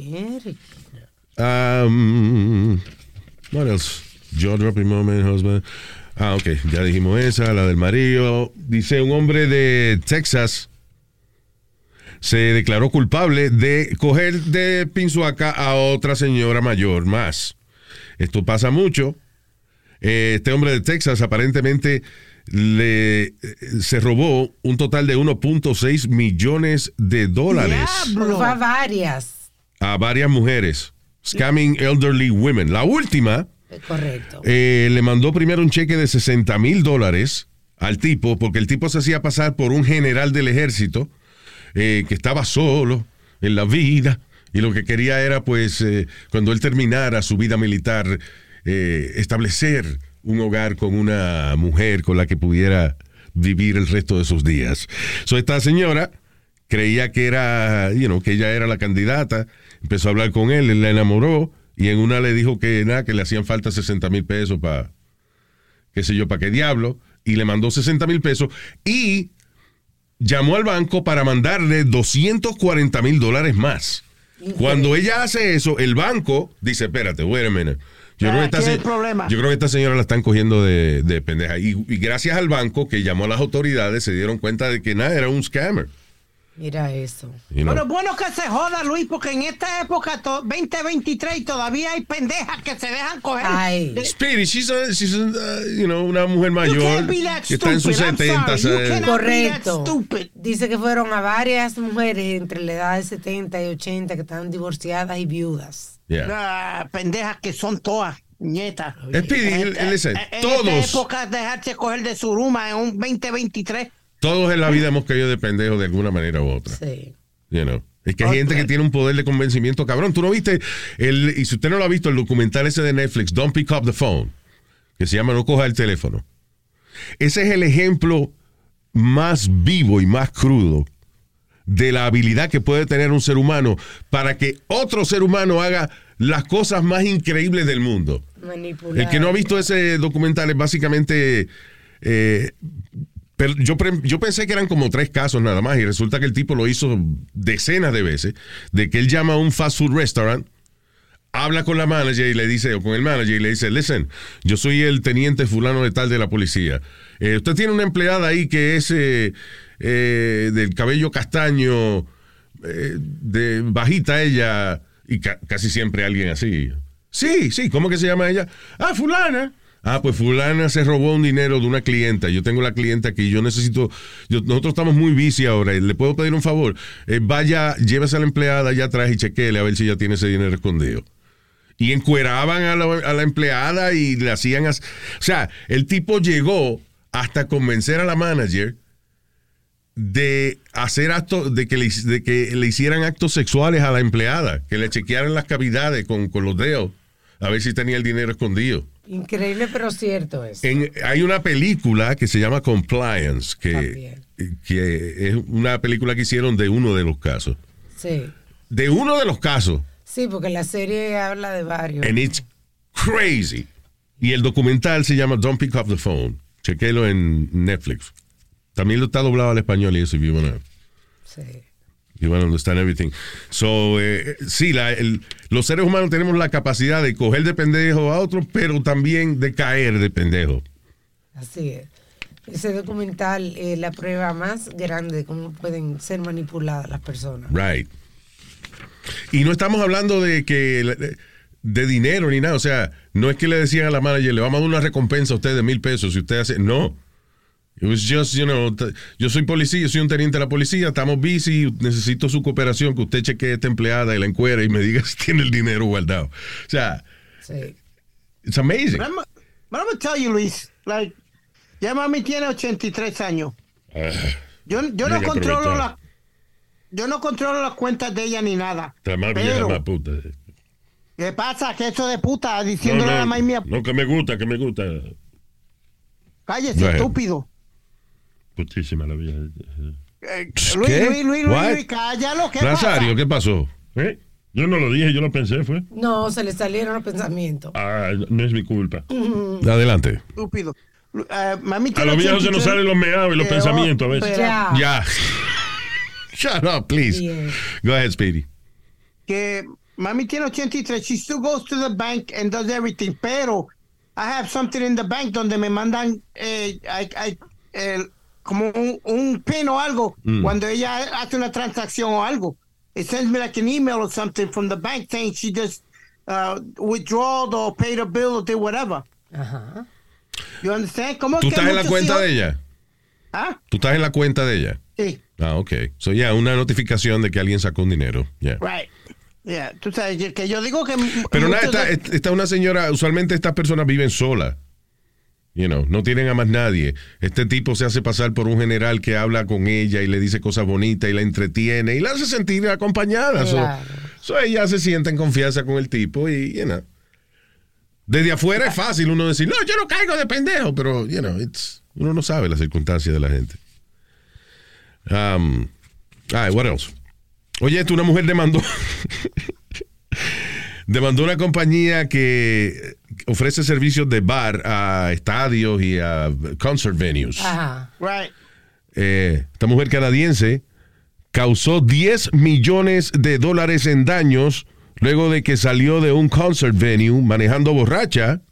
Mierda. Um, what else? Jaw dropping moment, husband. Ah, ok, ya dijimos esa, la del marido. Dice un hombre de Texas se declaró culpable de coger de pinzuaca a otra señora mayor más. Esto pasa mucho. Eh, Este hombre de Texas aparentemente le eh, se robó un total de 1.6 millones de dólares a varias. A varias mujeres. Scamming elderly women. La última Correcto. eh, le mandó primero un cheque de 60 mil dólares al tipo, porque el tipo se hacía pasar por un general del ejército eh, que estaba solo en la vida y lo que quería era, pues, eh, cuando él terminara su vida militar, establecer un hogar con una mujer con la que pudiera vivir el resto de sus días. So, esta señora creía que era, you know, que ella era la candidata, empezó a hablar con él, él la enamoró y en una le dijo que nada, que le hacían falta 60 mil pesos para, qué sé yo, para qué diablo, y le mandó 60 mil pesos y llamó al banco para mandarle 240 mil dólares más. Cuando ella hace eso, el banco dice, espérate, wait a minute. Yo, Ah, creo, que esta, ¿qué es se- el problema? yo creo que esta señora la están cogiendo de, de pendeja. Y, y gracias al banco que llamó a las autoridades, se dieron cuenta de que nada, era un scammer. Mira eso. you know. Pero bueno que se joda, Luis, porque en esta época, to- 2023, todavía hay pendejas que se dejan coger. De- Speedy, she's, a- she's a, uh, you know, una mujer mayor que está en sus stupid, I'm 70. sorry, you ¿sabes? cannot- Correcto. stupid. Dice que fueron a varias mujeres entre la edad de 70 y 80 que están divorciadas y viudas. Yeah. Pendejas que son todas nietas. Speedy, En- en- listen, en todos- esta época dejarse coger de suruma en un 2023. Todos en la vida hemos caído de pendejos de alguna manera u otra. Sí. You know. Es que hay gente que tiene un poder de convencimiento cabrón. Tú no viste, el, y si usted no lo ha visto, el documental ese de Netflix, Don't Pick Up the Phone, que se llama No coja el teléfono. Ese es el ejemplo más vivo y más crudo de la habilidad que puede tener un ser humano para que otro ser humano haga las cosas más increíbles del mundo. Manipular. El que no ha visto ese documental es básicamente. eh, pero yo, yo pensé que eran como tres casos nada más y resulta que el tipo lo hizo decenas de veces. De que él llama a un fast food restaurant, habla con la manager y le dice, o con el manager y le dice: Listen, yo soy el teniente fulano de tal de la policía. Eh, usted tiene una empleada ahí que es eh, eh, del cabello castaño, de bajita ella, y ca- casi siempre alguien así. Sí, sí, ¿cómo que se llama ella? Ah, fulana. Ah, pues fulana se robó un dinero de una clienta. Yo tengo la clienta aquí. Yo necesito. nosotros estamos muy busy ahora. ¿Le puedo pedir un favor? Eh, vaya, llévese a la empleada allá atrás y chequeele a ver si ya tiene ese dinero escondido. Y encueraban a la, a la empleada y le hacían. as- O sea, el tipo llegó hasta convencer a la manager de hacer actos, de que, le, de que le hicieran actos sexuales a la empleada, que le chequearan las cavidades con, con los dedos, a ver si tenía el dinero escondido. Increíble, pero cierto es. En- hay una película que se llama Compliance, que, que es una película que hicieron de uno de los casos. Sí. De uno de los casos. Sí, porque la serie habla de varios. And it's crazy. Y el documental se llama Don't Pick Up the Phone. Chequelo en Netflix. También lo está doblado al español y eso, if you wanna, Sí. You wanna understand everything. So, eh, sí, la- el- los seres humanos tenemos la capacidad de coger de pendejo a otros, pero también de caer de pendejo. Así es. Ese documental es la prueba más grande de cómo pueden ser manipuladas las personas. Right. Y no estamos hablando de que de dinero ni nada. O sea, no es que le decían a la manager, le vamos a dar una recompensa a usted de mil pesos si usted hace. No. It was just, you know, yo soy policía, yo soy un teniente de la policía, estamos busy, necesito su cooperación, que usted chequee a esta empleada y la encuere y me *laughs* diga si tiene el dinero guardado. O sea, Sí. it's amazing. But I'm, but I'm gonna tell you, Luis, like, ya mami tiene 83 años. Yo, yo no controlo la, yo no controlo las cuentas de ella ni nada. Está más vieja, Pero, más puta. ¿qué pasa? Que eso de puta, No, diciéndole a la no, maíz mía, no, que me gusta, que me gusta. cállese, estúpido. Putísima la vieja. Eh, ¿Qué? Luis, Luis, Luis, Luis, What? Luis, cállalo, ¿qué Nazario, pasa? ¿qué pasó? ¿Eh? Yo no lo dije, yo lo pensé, fue. No, se le salieron los pensamientos. Ah, no es mi culpa. Adelante. Estúpido. Eh, mami A los viejos se nos 83. salen los meados y los pensamientos a veces. espera. Ya. Shut up, please. Go ahead, Speedy. que mami tiene 83, she still goes to the bank and does everything, pero I have something in the bank donde me mandan eh, I- I- el- como un, un pin o algo Mm. cuando ella hace una transacción o algo. It sends me like an email or something from the bank saying she just uh, withdrawed or paid a bill or did whatever. Ajá. You understand? ¿Cómo ¿Tú que estás en la cuenta hijos- de ella? ¿Ah? ¿Tú estás en la cuenta de ella? Sí. Ah, ok. So, ya, una notificación de que alguien sacó un dinero. Yeah. Right. Yeah. Tú sabes que- yo digo que Pero nada, está, de- está una señora, usualmente estas personas viven solas. You know, no tienen a más nadie. Este tipo se hace pasar por un general que habla con ella y le dice cosas bonitas y la entretiene y la hace sentir acompañada. Claro. so ella se siente en confianza con el tipo y, you know. Desde afuera es fácil uno decir, no, yo no caigo de pendejo, pero, you know, it's- uno no sabe las circunstancias de la gente. Um, ah, what else? Oye, esto una mujer demandó *laughs* demandó una compañía que ofrece servicios de bar a estadios y a concert venues. Ajá. Right. Eh, esta mujer canadiense causó 10 millones de dólares en daños luego de que salió de un concert venue manejando borracha.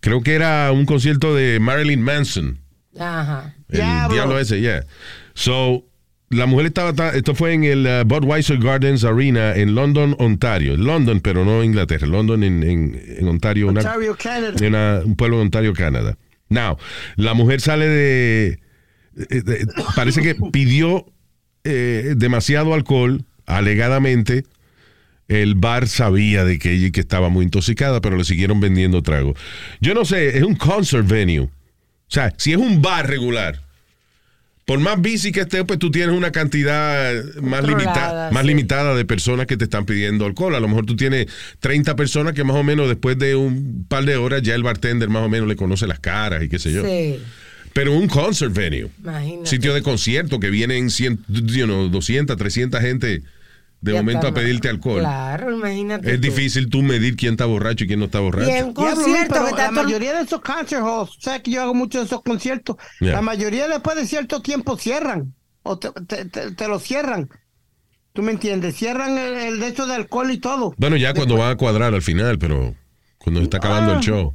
Creo que era un concierto de Marilyn Manson. Ajá. El diablo ese, yeah. So, la mujer estaba, ta- esto fue en el uh, Budweiser Gardens Arena en London, Ontario. London, pero no Inglaterra. London en, en- en Ontario. una- Ontario, Canada. en una- un pueblo de Ontario, Canadá. Now, la mujer sale de, de- de- parece que pidió eh, demasiado alcohol, alegadamente. El bar sabía de que ella que estaba muy intoxicada, pero le siguieron vendiendo trago. Yo no sé, es un concert venue. O sea, si es un bar regular, por más busy que esté, pues tú tienes una cantidad más, Controlada, limita- más limitada de personas que te están pidiendo alcohol. A lo mejor tú tienes 30 personas que más o menos después de un par de horas ya el bartender más o menos le conoce las caras y qué sé yo. Sí. Pero un concert venue, Imagínate. sitio de concierto que vienen 100, you know, 200, 300 gente de momento a pedirte alcohol. Claro, imagínate. Es tú. difícil tú medir quién está borracho y quién no está borracho. Y en concierto la mayoría de esos concert halls, o sea que yo hago muchos de esos conciertos, Yeah. la mayoría después de cierto tiempo cierran o te, te- te- te lo cierran. ¿Tú me entiendes? Cierran el, el de hecho de alcohol y todo. Bueno, ya cuando van a cuadrar al final, pero cuando está acabando el Ah. show.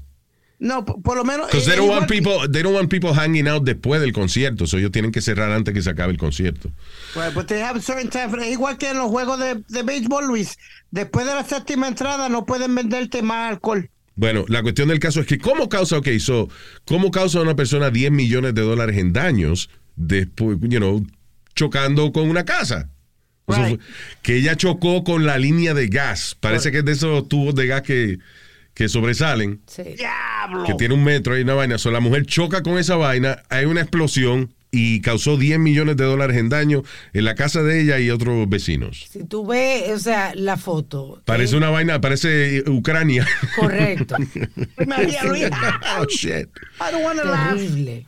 No, por, por lo menos. Because they don't want people, they don't want people hanging out después del concierto, so ellos tienen que cerrar antes que se acabe el concierto. Right, but they have certain time- igual que en los juegos de, de béisbol, Luis. Después de la séptima entrada no pueden venderte más alcohol. Bueno, la cuestión del caso es que cómo causa, ok, so, cómo causa una persona 10 millones de dólares en daños después, you know, chocando con una casa. Eso Right. fue- que ella chocó con la línea de gas. Parece que es de esos tubos de gas que, que sobresalen. Sí. Diablo. que tiene un metro y una vaina. So, la mujer choca con esa vaina, hay una explosión y causó 10 millones de dólares en daño en la casa de ella y otros vecinos. Si tú ves, o sea, la foto. Parece eh, una vaina, parece Ucrania. Correcto. *laughs* María Luisa. *laughs* oh, shit. I don't wanna laugh. Terrible.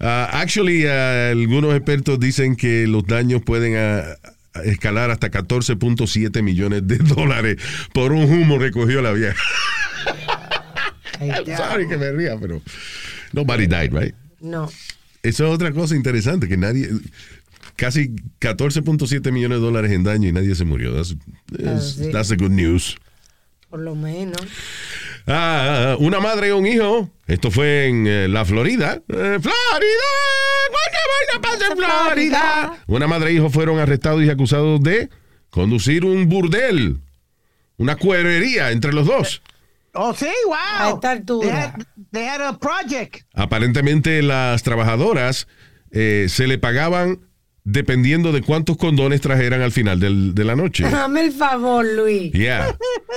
Uh, actually, uh, algunos expertos dicen que los daños pueden uh, escalar hasta 14.7 millones de dólares por un humo que cogió la vieja. I'm sorry que me ría, pero nobody died, right? No. Eso es otra cosa interesante, que nadie, casi 14.7 millones de dólares en daño y nadie se murió. That's, that's, sí. that's the good news. Por lo menos. Ah, una madre y un hijo. Esto fue en eh, la Florida. Eh, Florida. ¿Cuánta vaina pasa en Florida? Una madre e hijo fueron arrestados y acusados de conducir un burdel. Una cuerería entre los dos. Oh, sí, wow. A esta altura. They had, they had a project. Aparentemente las trabajadoras eh, se le pagaban dependiendo de cuántos condones trajeran al final del- de la noche. Dame el favor, Luis. Yeah.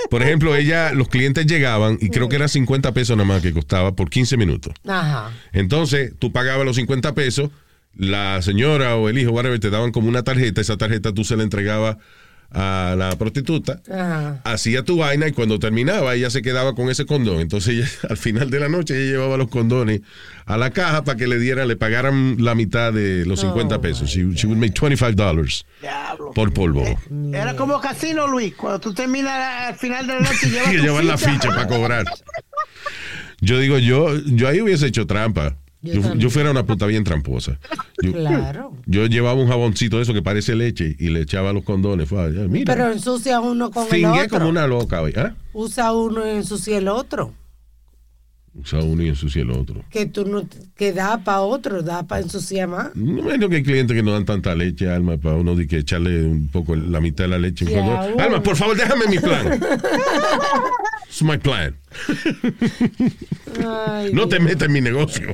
Por ejemplo, ella, los clientes llegaban y creo que era 50 pesos nada más que costaba por 15 minutos. Ajá. Entonces, tú pagabas los 50 pesos, la señora o el hijo, whatever, te daban como una tarjeta, esa tarjeta tú se la entregabas a la prostituta, Ajá. hacía tu vaina y cuando terminaba ella se quedaba con ese condón. Entonces ella, *laughs* al final de la noche ella llevaba los condones a la caja para que le dieran, le pagaran la mitad de los 50 pesos. She, she would make 25 dollars por polvo. Era como casino, Luis. Cuando tú terminas al final de la noche, llevas *laughs* llevar la ficha para cobrar. Yo digo, yo, yo ahí hubiese hecho trampa. Yo Yo, fuera una puta bien tramposa. Yo, Claro. yo llevaba un jaboncito de eso que parece leche y le echaba los condones. Fue, ya, mira, Pero ensucia uno con el fingué otro. como una loca. ¿Ah? Usa uno y ensucia el otro. Usa uno y ensucia el otro. Que tú no, que da para otro, da para ensuciar más. No me imagino que hay clientes que no dan tanta leche, Alma, para uno de que echarle un poco la mitad de la leche. condón. uno. Alma, por favor, déjame mi plan. Es my plan. Ay, No te metas en mi negocio.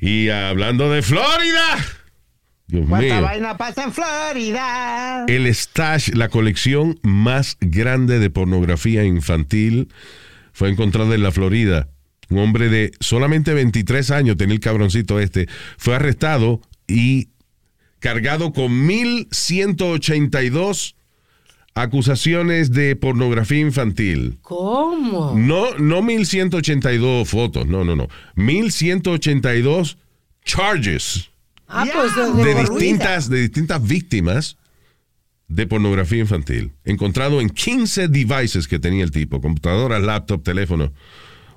y hablando de Florida. Dios ¿Cuánta mío. vaina pasa en Florida? El stash, la colección más grande de pornografía infantil, fue encontrada en la Florida. Un hombre de solamente 23 años, tenía el cabroncito este, fue arrestado y cargado con 1.182 acusaciones de pornografía infantil. ¿Cómo? No, no 1182 fotos, no, no, no. 1182 charges Ah, pues de corrida. distintas, de distintas víctimas de pornografía infantil. Encontrado en 15 devices que tenía el tipo, computadoras, laptop, teléfono.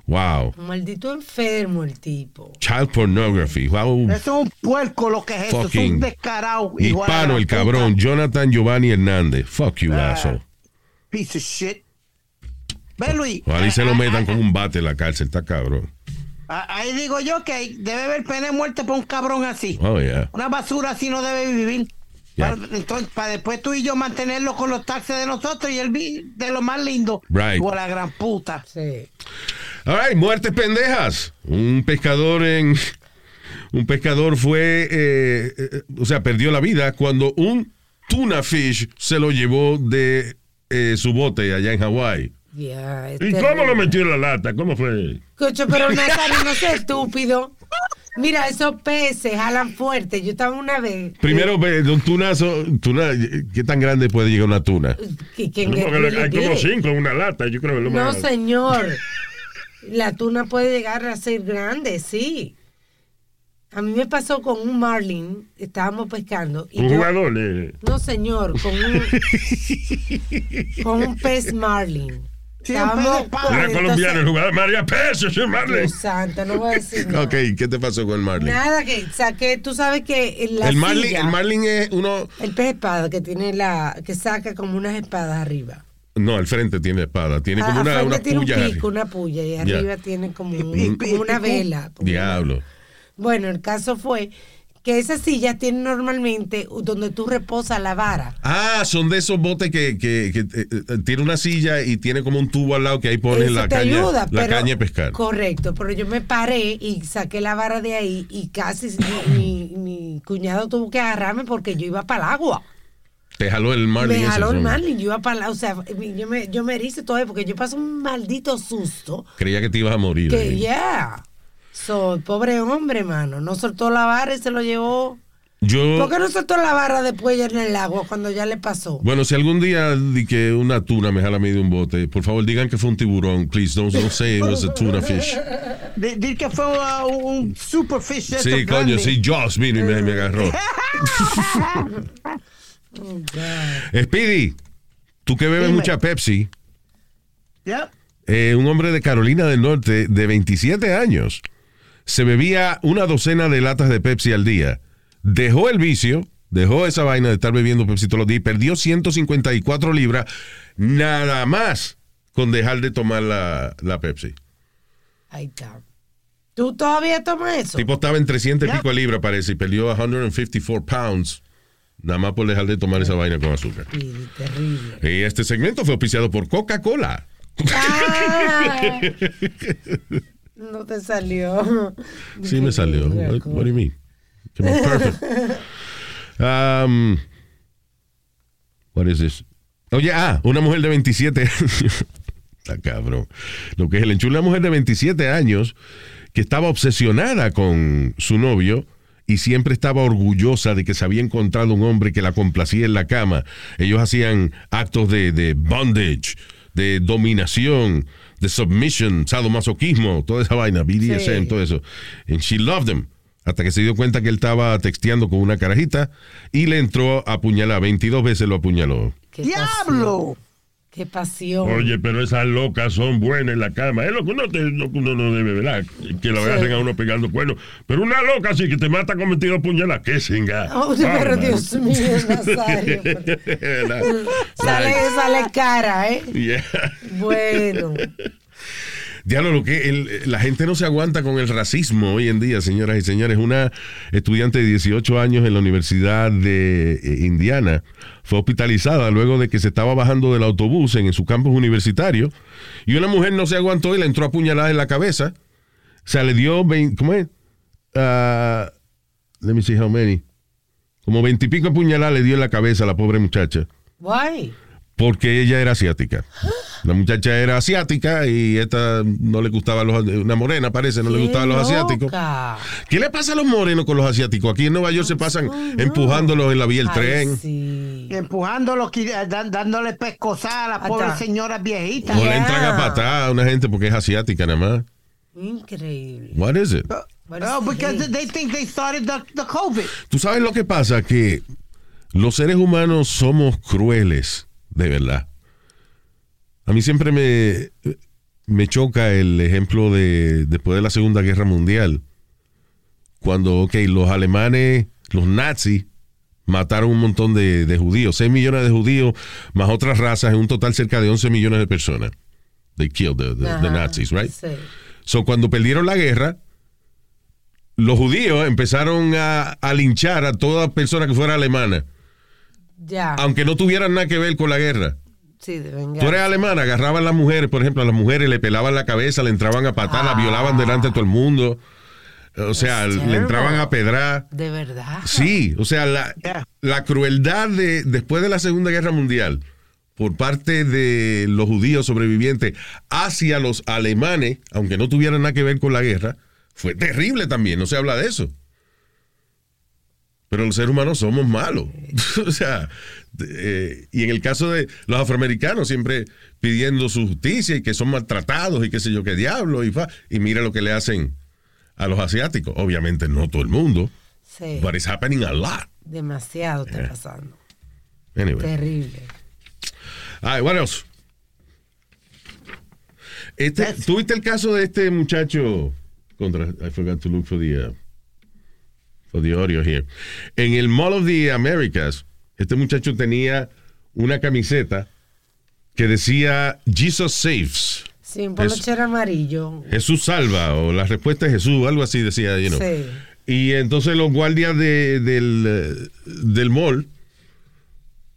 Wow. Maldito enfermo el tipo. Child pornography. Wow. Eso es un puerco lo que es eso. Es un descarado. Hispano, el puta. cabrón. Jonathan Giovanni Hernández. Fuck you, Ah. asshole. Piece of shit. Ve, Luis. Ojalá se lo ah, metan ah, con un bate en la cárcel. Está cabrón. ah, Ahí digo yo que debe haber pena de muerte por un cabrón así. Oh, yeah. Una basura así no debe vivir. Yeah. Para- entonces, para después tú y yo mantenerlo con los taxes de nosotros y él vi- de lo más lindo. Right. Por la gran puta. Sí. All right, muertes pendejas. Un pescador en. Un pescador fue. eh, eh, o sea, perdió la vida cuando un tuna fish se lo llevó de eh, su bote allá en Hawái. Es ¿Y cómo lo metió en la lata? ¿Cómo fue? Cocho, pero Nazario, no seas *laughs* estúpido. Mira, esos peces jalan fuerte. Yo estaba una vez. Primero, un tunazo. Tuna, ¿Qué tan grande puede llegar una tuna? Que- No, hay como cinco en una lata, yo creo que lo No, más. señor. *laughs* La tuna puede llegar a ser grande, sí. A mí me pasó con un marlin. Estábamos pescando. Y Un yo- jugador. eh, No, señor, con un, *laughs* con un pez marlin. Espada. con- Era colombiano, el jugador María Pérez, Marley. Dios santo, no voy a decir *laughs* nada. Ok, ¿qué te pasó con el marlin? Nada que saqué, tú sabes que en la el, marlin silla, el marlin es uno. el pez espada que tiene la, que saca como unas espadas arriba. No, al frente tiene espada. Tiene A- como una, frente una tiene puya. un pico, una puya, y arriba tiene como, *laughs* un- como una vela. como una- Diablo. Bueno, el caso fue que esas sillas tienen normalmente donde tú reposas la vara. Ah, son de esos botes que, que, que, eh, eh, tiene una silla y tiene como un tubo al lado que ahí pones la te caña, ayuda, la pero- caña de pescar. Correcto, pero yo me paré y saqué la vara de ahí y casi mi, mi- cuñado tuvo que agarrarme porque yo iba para el agua. Te jaló el marlin. me jaló el marlin, yo iba para o sea, yo me, yo me erice todavía porque yo pasé un maldito susto Creía que te ibas a morir. que ahí. ya. So, pobre hombre, mano. No soltó la barra y se lo llevó. Yo, ¿Por qué no soltó la barra después ya en el agua cuando ya le pasó? bueno, si algún día di que una tuna me jala a mí de un bote, por favor digan que fue un tiburón, please. Don't, don't say it was a tuna fish. Di di que fue uh, un superfish. de Sí, coño, sí, Joss vino y me, me agarró. *laughs* Speedy, tú que bebes Dime. mucha Pepsi, Yep. eh, un hombre de Carolina del Norte de 27 años se bebía una docena de latas de Pepsi al día. Dejó el vicio, dejó esa vaina de estar bebiendo Pepsi todos los días y perdió 154 libras nada más con dejar de tomar la, la Pepsi. Ahí está. ¿Tú todavía tomas eso? El tipo estaba en 300 y Ya. pico de libras, parece, y perdió 154 pounds nada más por dejar de tomar esa vaina con azúcar. Terrible. Y este segmento fue auspiciado por Coca-Cola. Ah, *laughs* no te salió. *laughs* Sí me salió. What, what do you mean? Come on, perfect. *laughs* Um, what is this? Oye, ah, una mujer de 27 años. *laughs* Está cabrón. Lo que es el enchulo, una mujer de 27 años que estaba obsesionada con su novio y siempre estaba orgullosa de que se había encontrado un hombre que la complacía en la cama. Ellos hacían actos de, de bondage, de dominación, de submission, sadomasoquismo, toda esa vaina, BDSM, Sí. todo eso. And she loved him. Hasta que se dio cuenta que él estaba texteando con una carajita y le entró a apuñalar. 22 veces lo apuñaló. ¡Diablo! ¡Qué pasión! Oye, pero esas locas son buenas en la cama. Es lo que uno, te- lo que uno no debe, ¿verdad? Que lo Sí. agarren a uno pegando cuernos. Pero una loca así que te mata con 22 puñalas, ¿qué singa? Oh, pero Dios mío, *laughs* Nazario. Sale, sale cara, ¿eh? Yeah. Bueno. Diablo, lo que la gente no se aguanta con el racismo hoy en día, señoras y señores. Una estudiante de 18 años en la Universidad de eh, Indiana fue hospitalizada luego de que se estaba bajando del autobús en, su campus universitario y una mujer no se aguantó y le entró a puñalada en la cabeza. O sea, le dio, 20, ¿cómo es? Ah, let me see how many. Como veintipico puñaladas le dio en la cabeza a la pobre muchacha Guay. Porque ella era asiática. La muchacha era asiática y esta no le gustaba los una morena parece, no le gustaban los asiáticos. ¿Qué le pasa a los morenos con los asiáticos? Aquí en Nueva York se pasan empujándolos en la vía del tren. Y empujándolo, qui- eh, dándole pescosada a las pobres señoras viejitas. O le entran a patar a una gente porque es asiática nada más. Increíble. What is it? Oh, because they think they started the, the COVID. Tú sabes lo que pasa que los seres humanos somos crueles, de verdad. A mí siempre me, me choca el ejemplo de después de la Segunda Guerra Mundial, cuando, ok, los alemanes, los nazis, mataron un montón de, de judíos, 6 millones de judíos, más otras razas, en un total cerca de 11 millones de personas. They killed the, the- the Ajá, Nazis, right? sí. So, cuando perdieron la guerra, los judíos empezaron a, a linchar a toda persona que fuera alemana, Ya. aunque no tuvieran nada que ver con la guerra. Sí, de venganza. Tú eres alemana, agarraban a las mujeres, por ejemplo, a las mujeres le pelaban la cabeza, le entraban a patar, la violaban delante de todo el mundo. O sea, le terrible. entraban a pedrar. De verdad. Sí, o sea, la, la crueldad de después de la Segunda Guerra Mundial por parte de los judíos sobrevivientes hacia los alemanes, aunque no tuvieran nada que ver con la guerra, fue terrible también, no se habla de eso. Pero los seres humanos somos malos. *laughs* o sea, eh, y en el caso de los afroamericanos, siempre pidiendo su justicia y que son maltratados y qué sé yo qué diablo. Y, fa- y mira lo que le hacen a los asiáticos. Obviamente no todo el mundo, Sí. but it's happening a lot. Demasiado está Yeah. pasando. Anyway. Terrible. Right, what else? Este, ¿Tuviste el caso de este muchacho? Contra, I forgot to look for the, uh, the audio here. En el Mall of the Americas, este muchacho tenía una camiseta que decía Jesus Saves. Sí, un polochero amarillo. Jesús salva, o la respuesta es Jesús, algo así decía, you know. Sí. Y entonces los guardias de- del, eh, del mall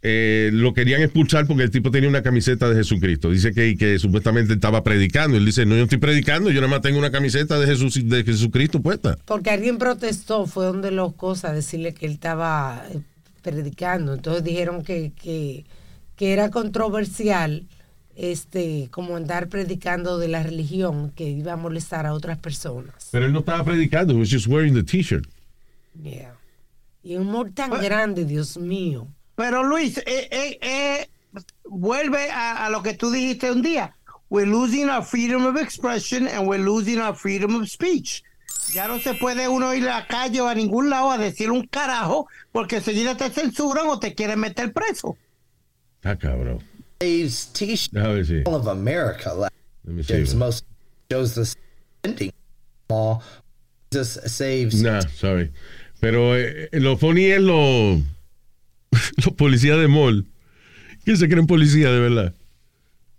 eh, lo querían expulsar porque el tipo tenía una camiseta de Jesucristo. Dice que, que supuestamente estaba predicando. Él dice, no, yo estoy predicando, yo nada más tengo una camiseta de, Jesús, de Jesucristo puesta. Porque alguien protestó, fue donde los cosas decirle que él estaba eh, predicando. Entonces dijeron que, que, que era controversial este, como andar predicando de la religión que iba a molestar a otras personas. Pero él no estaba predicando, he was just wearing the t-shirt. Yeah. Y un humor tan grande, Dios mío. Pero Luis, eh, eh, eh, vuelve a, a lo que tú dijiste un día. We're losing our freedom of expression and we're losing our freedom of speech. Ya no se puede uno ir a la calle o a ningún lado a decir un carajo porque enseguida te censuran o te quieren meter preso. Está cabrón. Ver si. of America. Let me see. Most shows the spending law. Jesus saves. Nah, sorry. Pero eh, lo funny es los *laughs* los policías de mall que se creen policías de verdad.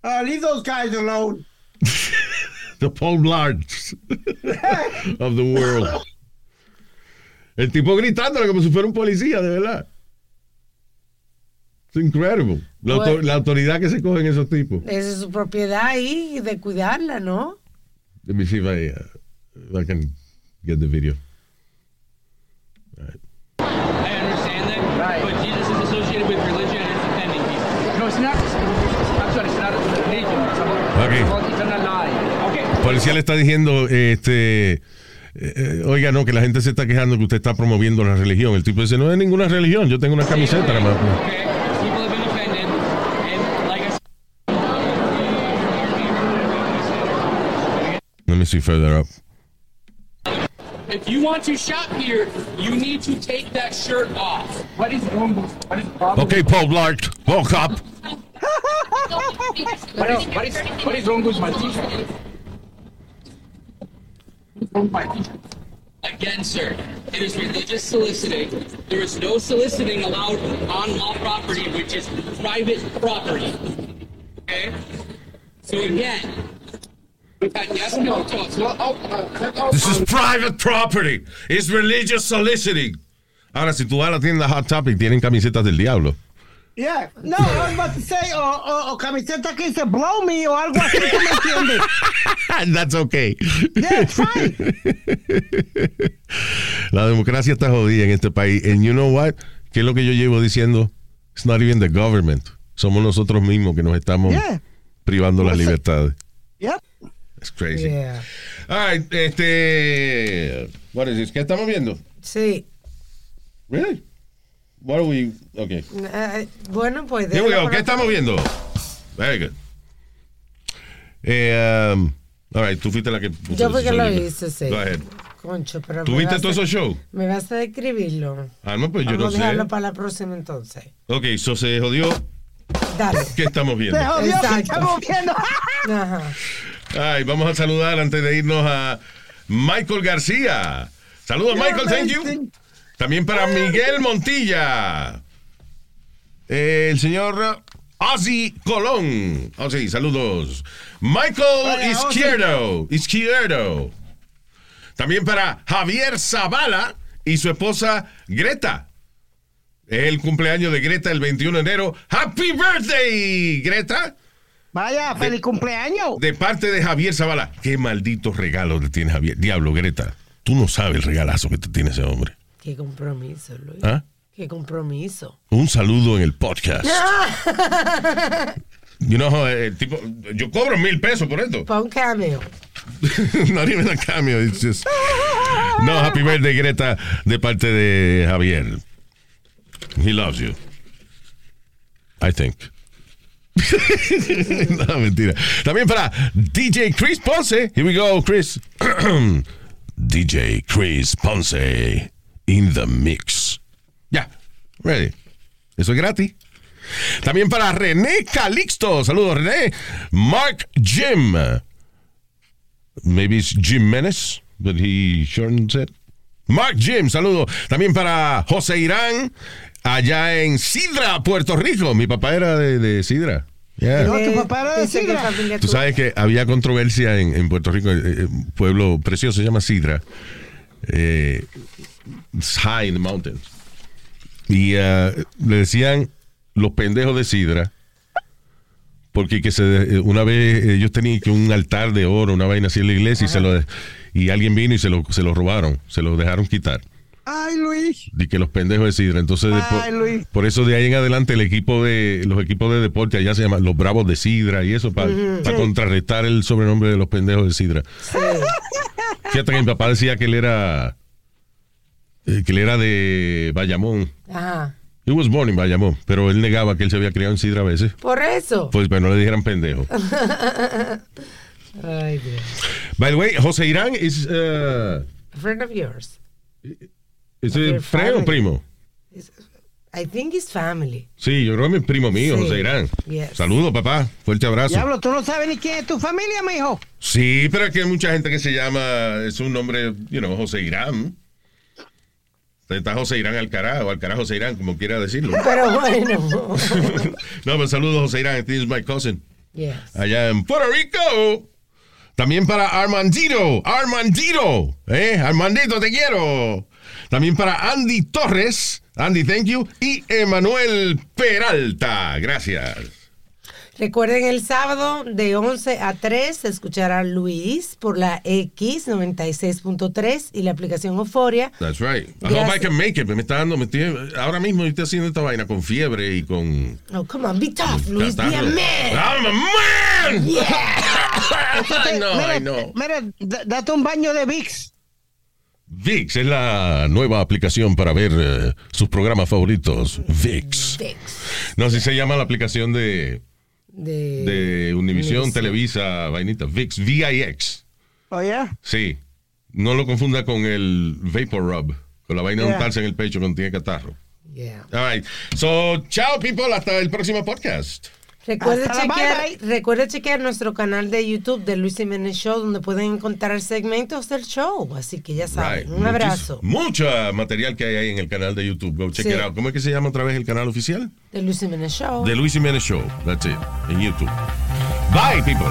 Uh, leave those guys alone. The Paul Blarts of the world. El tipo gritándole como si fuera un policía, de verdad. Es incredible. La autoridad que se cogen esos tipos. Esa es su propiedad ahí de cuidarla, ¿no? Let me see if I, uh, if I can get the video. I understand that, but Jesus is associated with religion and it's offending people. No, it's not. Actually, it's not a religion. It's about, Okay. about eternal life. Okay. El policía le está diciendo, este, eh, oiga, no, que la gente se está quejando que usted está promoviendo la religión. El tipo dice, no es ninguna religión, yo tengo una camiseta nada más. Said. Let me see further up. If you want to shop here, you need to take that shirt off. What is wrong? What is problem? Okay, Paul Blart, woke up. What is, what is, what is wrong with my t-shirt? Wrong my t-shirt? Again, sir, it is religious soliciting. There is no soliciting allowed on law property, which is private property. Okay? So again, yes and no talks. Well, This is private property. It's religious soliciting. Ahora, si tú vas a la tienda Hot Topic, tienen camisetas del diablo. Yeah. No, I was about to say, o, o, o camiseta que dice blow me o algo así, ¿tú me entiendes? *laughs* That's okay. Yeah, it's fine. La democracia está jodida en este país. And you know what? ¿Qué es lo que yo llevo diciendo? It's not even the government. Somos nosotros mismos que nos estamos Yeah. privando las libertades. Yep. It's crazy. Yeah. All right, este. What is this? ¿Qué estamos viendo? Sí. Really? What are we? Okay. Eh, bueno, pues. Here we go. ¿Qué estamos viendo? Very good. Eh, um, all right, tú fuiste la que. Yo fui que lo hice, sí. Go ahead. Concho, pero. ¿Tú me viste vas todos a- esos shows? Me vas a describirlo. Ah, no, pues yo Vamos no a dejarlo sé. para la próxima entonces. Ok, eso se jodió. Dale. ¿Qué estamos viendo? Se jodió Exacto. estamos viendo. *laughs* Ajá. Ay, vamos a saludar antes de irnos a Michael García. Saludos, Michael, thank you. También para Miguel Montilla. Eh, el señor Ozzy Colón. Ozzy, saludos. Michael Hola, Ozzy. Izquierdo. Izquierdo. También para Javier Zavala y su esposa Greta. Es el cumpleaños de Greta el 21 de enero. ¡Happy birthday, Greta! Vaya, feliz cumpleaños. De parte de Javier Zavala. Qué maldito regalo le tiene Javier. Diablo, Greta. Tú no sabes el regalazo que te tiene ese hombre. Qué compromiso, Luis. ¿Ah? Qué compromiso. Un saludo en el podcast. *laughs* You know, el tipo, yo cobro mil pesos por esto. Pa' un cameo. *laughs* Not even a cameo. It's just. No, happy birthday, Greta, de parte de Javier. He loves you. I think. *laughs* no, mentira. También para DJ Chris Ponce. Here we go, Chris. *clears throat* DJ Chris Ponce in the mix. Ya, ready. Eso es gratis. También para René Calixto. Saludos, René. Mark Jim. Maybe it's Jim Menes, but he shortens it. Mark Jim, saludo. También para José Irán, allá en Sidra, Puerto Rico. Mi papá era de, de Sidra. Yeah. No, tu papá era de Sidra. Tú sabes que había controversia en, en Puerto Rico, eh, eh, un pueblo precioso, se llama Sidra. Eh, it's high in the mountains. Y eh, le decían los pendejos de Sidra, porque que se, eh, una vez ellos tenían que un altar de oro, una vaina así en la iglesia, y, se lo, y alguien vino y se lo, se lo robaron, se lo dejaron quitar. Ay, Luis. de que los pendejos de Sidra. Entonces, Luis. por eso de ahí en adelante el equipo de los equipos de deporte allá se llaman los Bravos de Sidra y eso para contrarrestar el sobrenombre de los pendejos de Sidra. Fíjate que mi papá decía que él era eh, que él era de Bayamón. Ajá. He was born in Bayamón, pero él negaba que él se había criado en Sidra a veces. Por eso. Pues pero no le dijeran pendejo. *laughs* Ay, Dios. By the way, José Irán es uh, A friend of yours. ¿es friend o primo? I think it's family. Sí, yo creo que es primo mío, Sí. José Irán. Yes. Saludos, papá. Fuerte abrazo. Diablo, tú no sabes ni quién es tu familia, mijo. Sí, pero aquí hay mucha gente que se llama, es un nombre, you know, José Irán. Está José Irán Alcaraz o Alcaraz José Irán, como quiera decirlo. *laughs* Pero bueno. *laughs* no, pero saludos José Irán, this is my cousin. Yes. Allá en Puerto Rico. También para Armandito, Armandito, ¿eh? Armandito, te quiero. También para Andy Torres, Andy, thank you. Y Emanuel Peralta, gracias. Recuerden el sábado de 11 a 3 se escuchará Luis por la X 96.3 y la aplicación Euforia. That's right. I hope Gracias. I can make it. Me está dando, me estoy- ahora mismo estoy haciendo esta vaina con fiebre y con Oh, come on, be tough, Luis, be a man. I'm a man. *laughs* I know, mira, I know. mira, date un baño de VIX. VIX es la nueva aplicación para ver eh, sus programas favoritos. VIX. No, así se llama la aplicación de, De, de Univision, Televisa, vainita. VIX, VIX. Oye, Sí. No lo confunda con el Vapor Rub, con la vaina de Yeah. untarse en el pecho cuando tiene catarro. Yeah. All right. So, chao, people. Hasta el próximo podcast. Recuerde chequear, bye, recuerde chequear nuestro canal de YouTube de Luis Jiménez Show, donde pueden encontrar segmentos del show. Así que ya saben, Right. un abrazo Mucho material que hay ahí en el canal de YouTube. Go check Sí. it out. ¿Cómo es que se llama otra vez el canal oficial? de Luis Jiménez Show. The Luis Jiménez Show. That's it. En YouTube. Bye, people.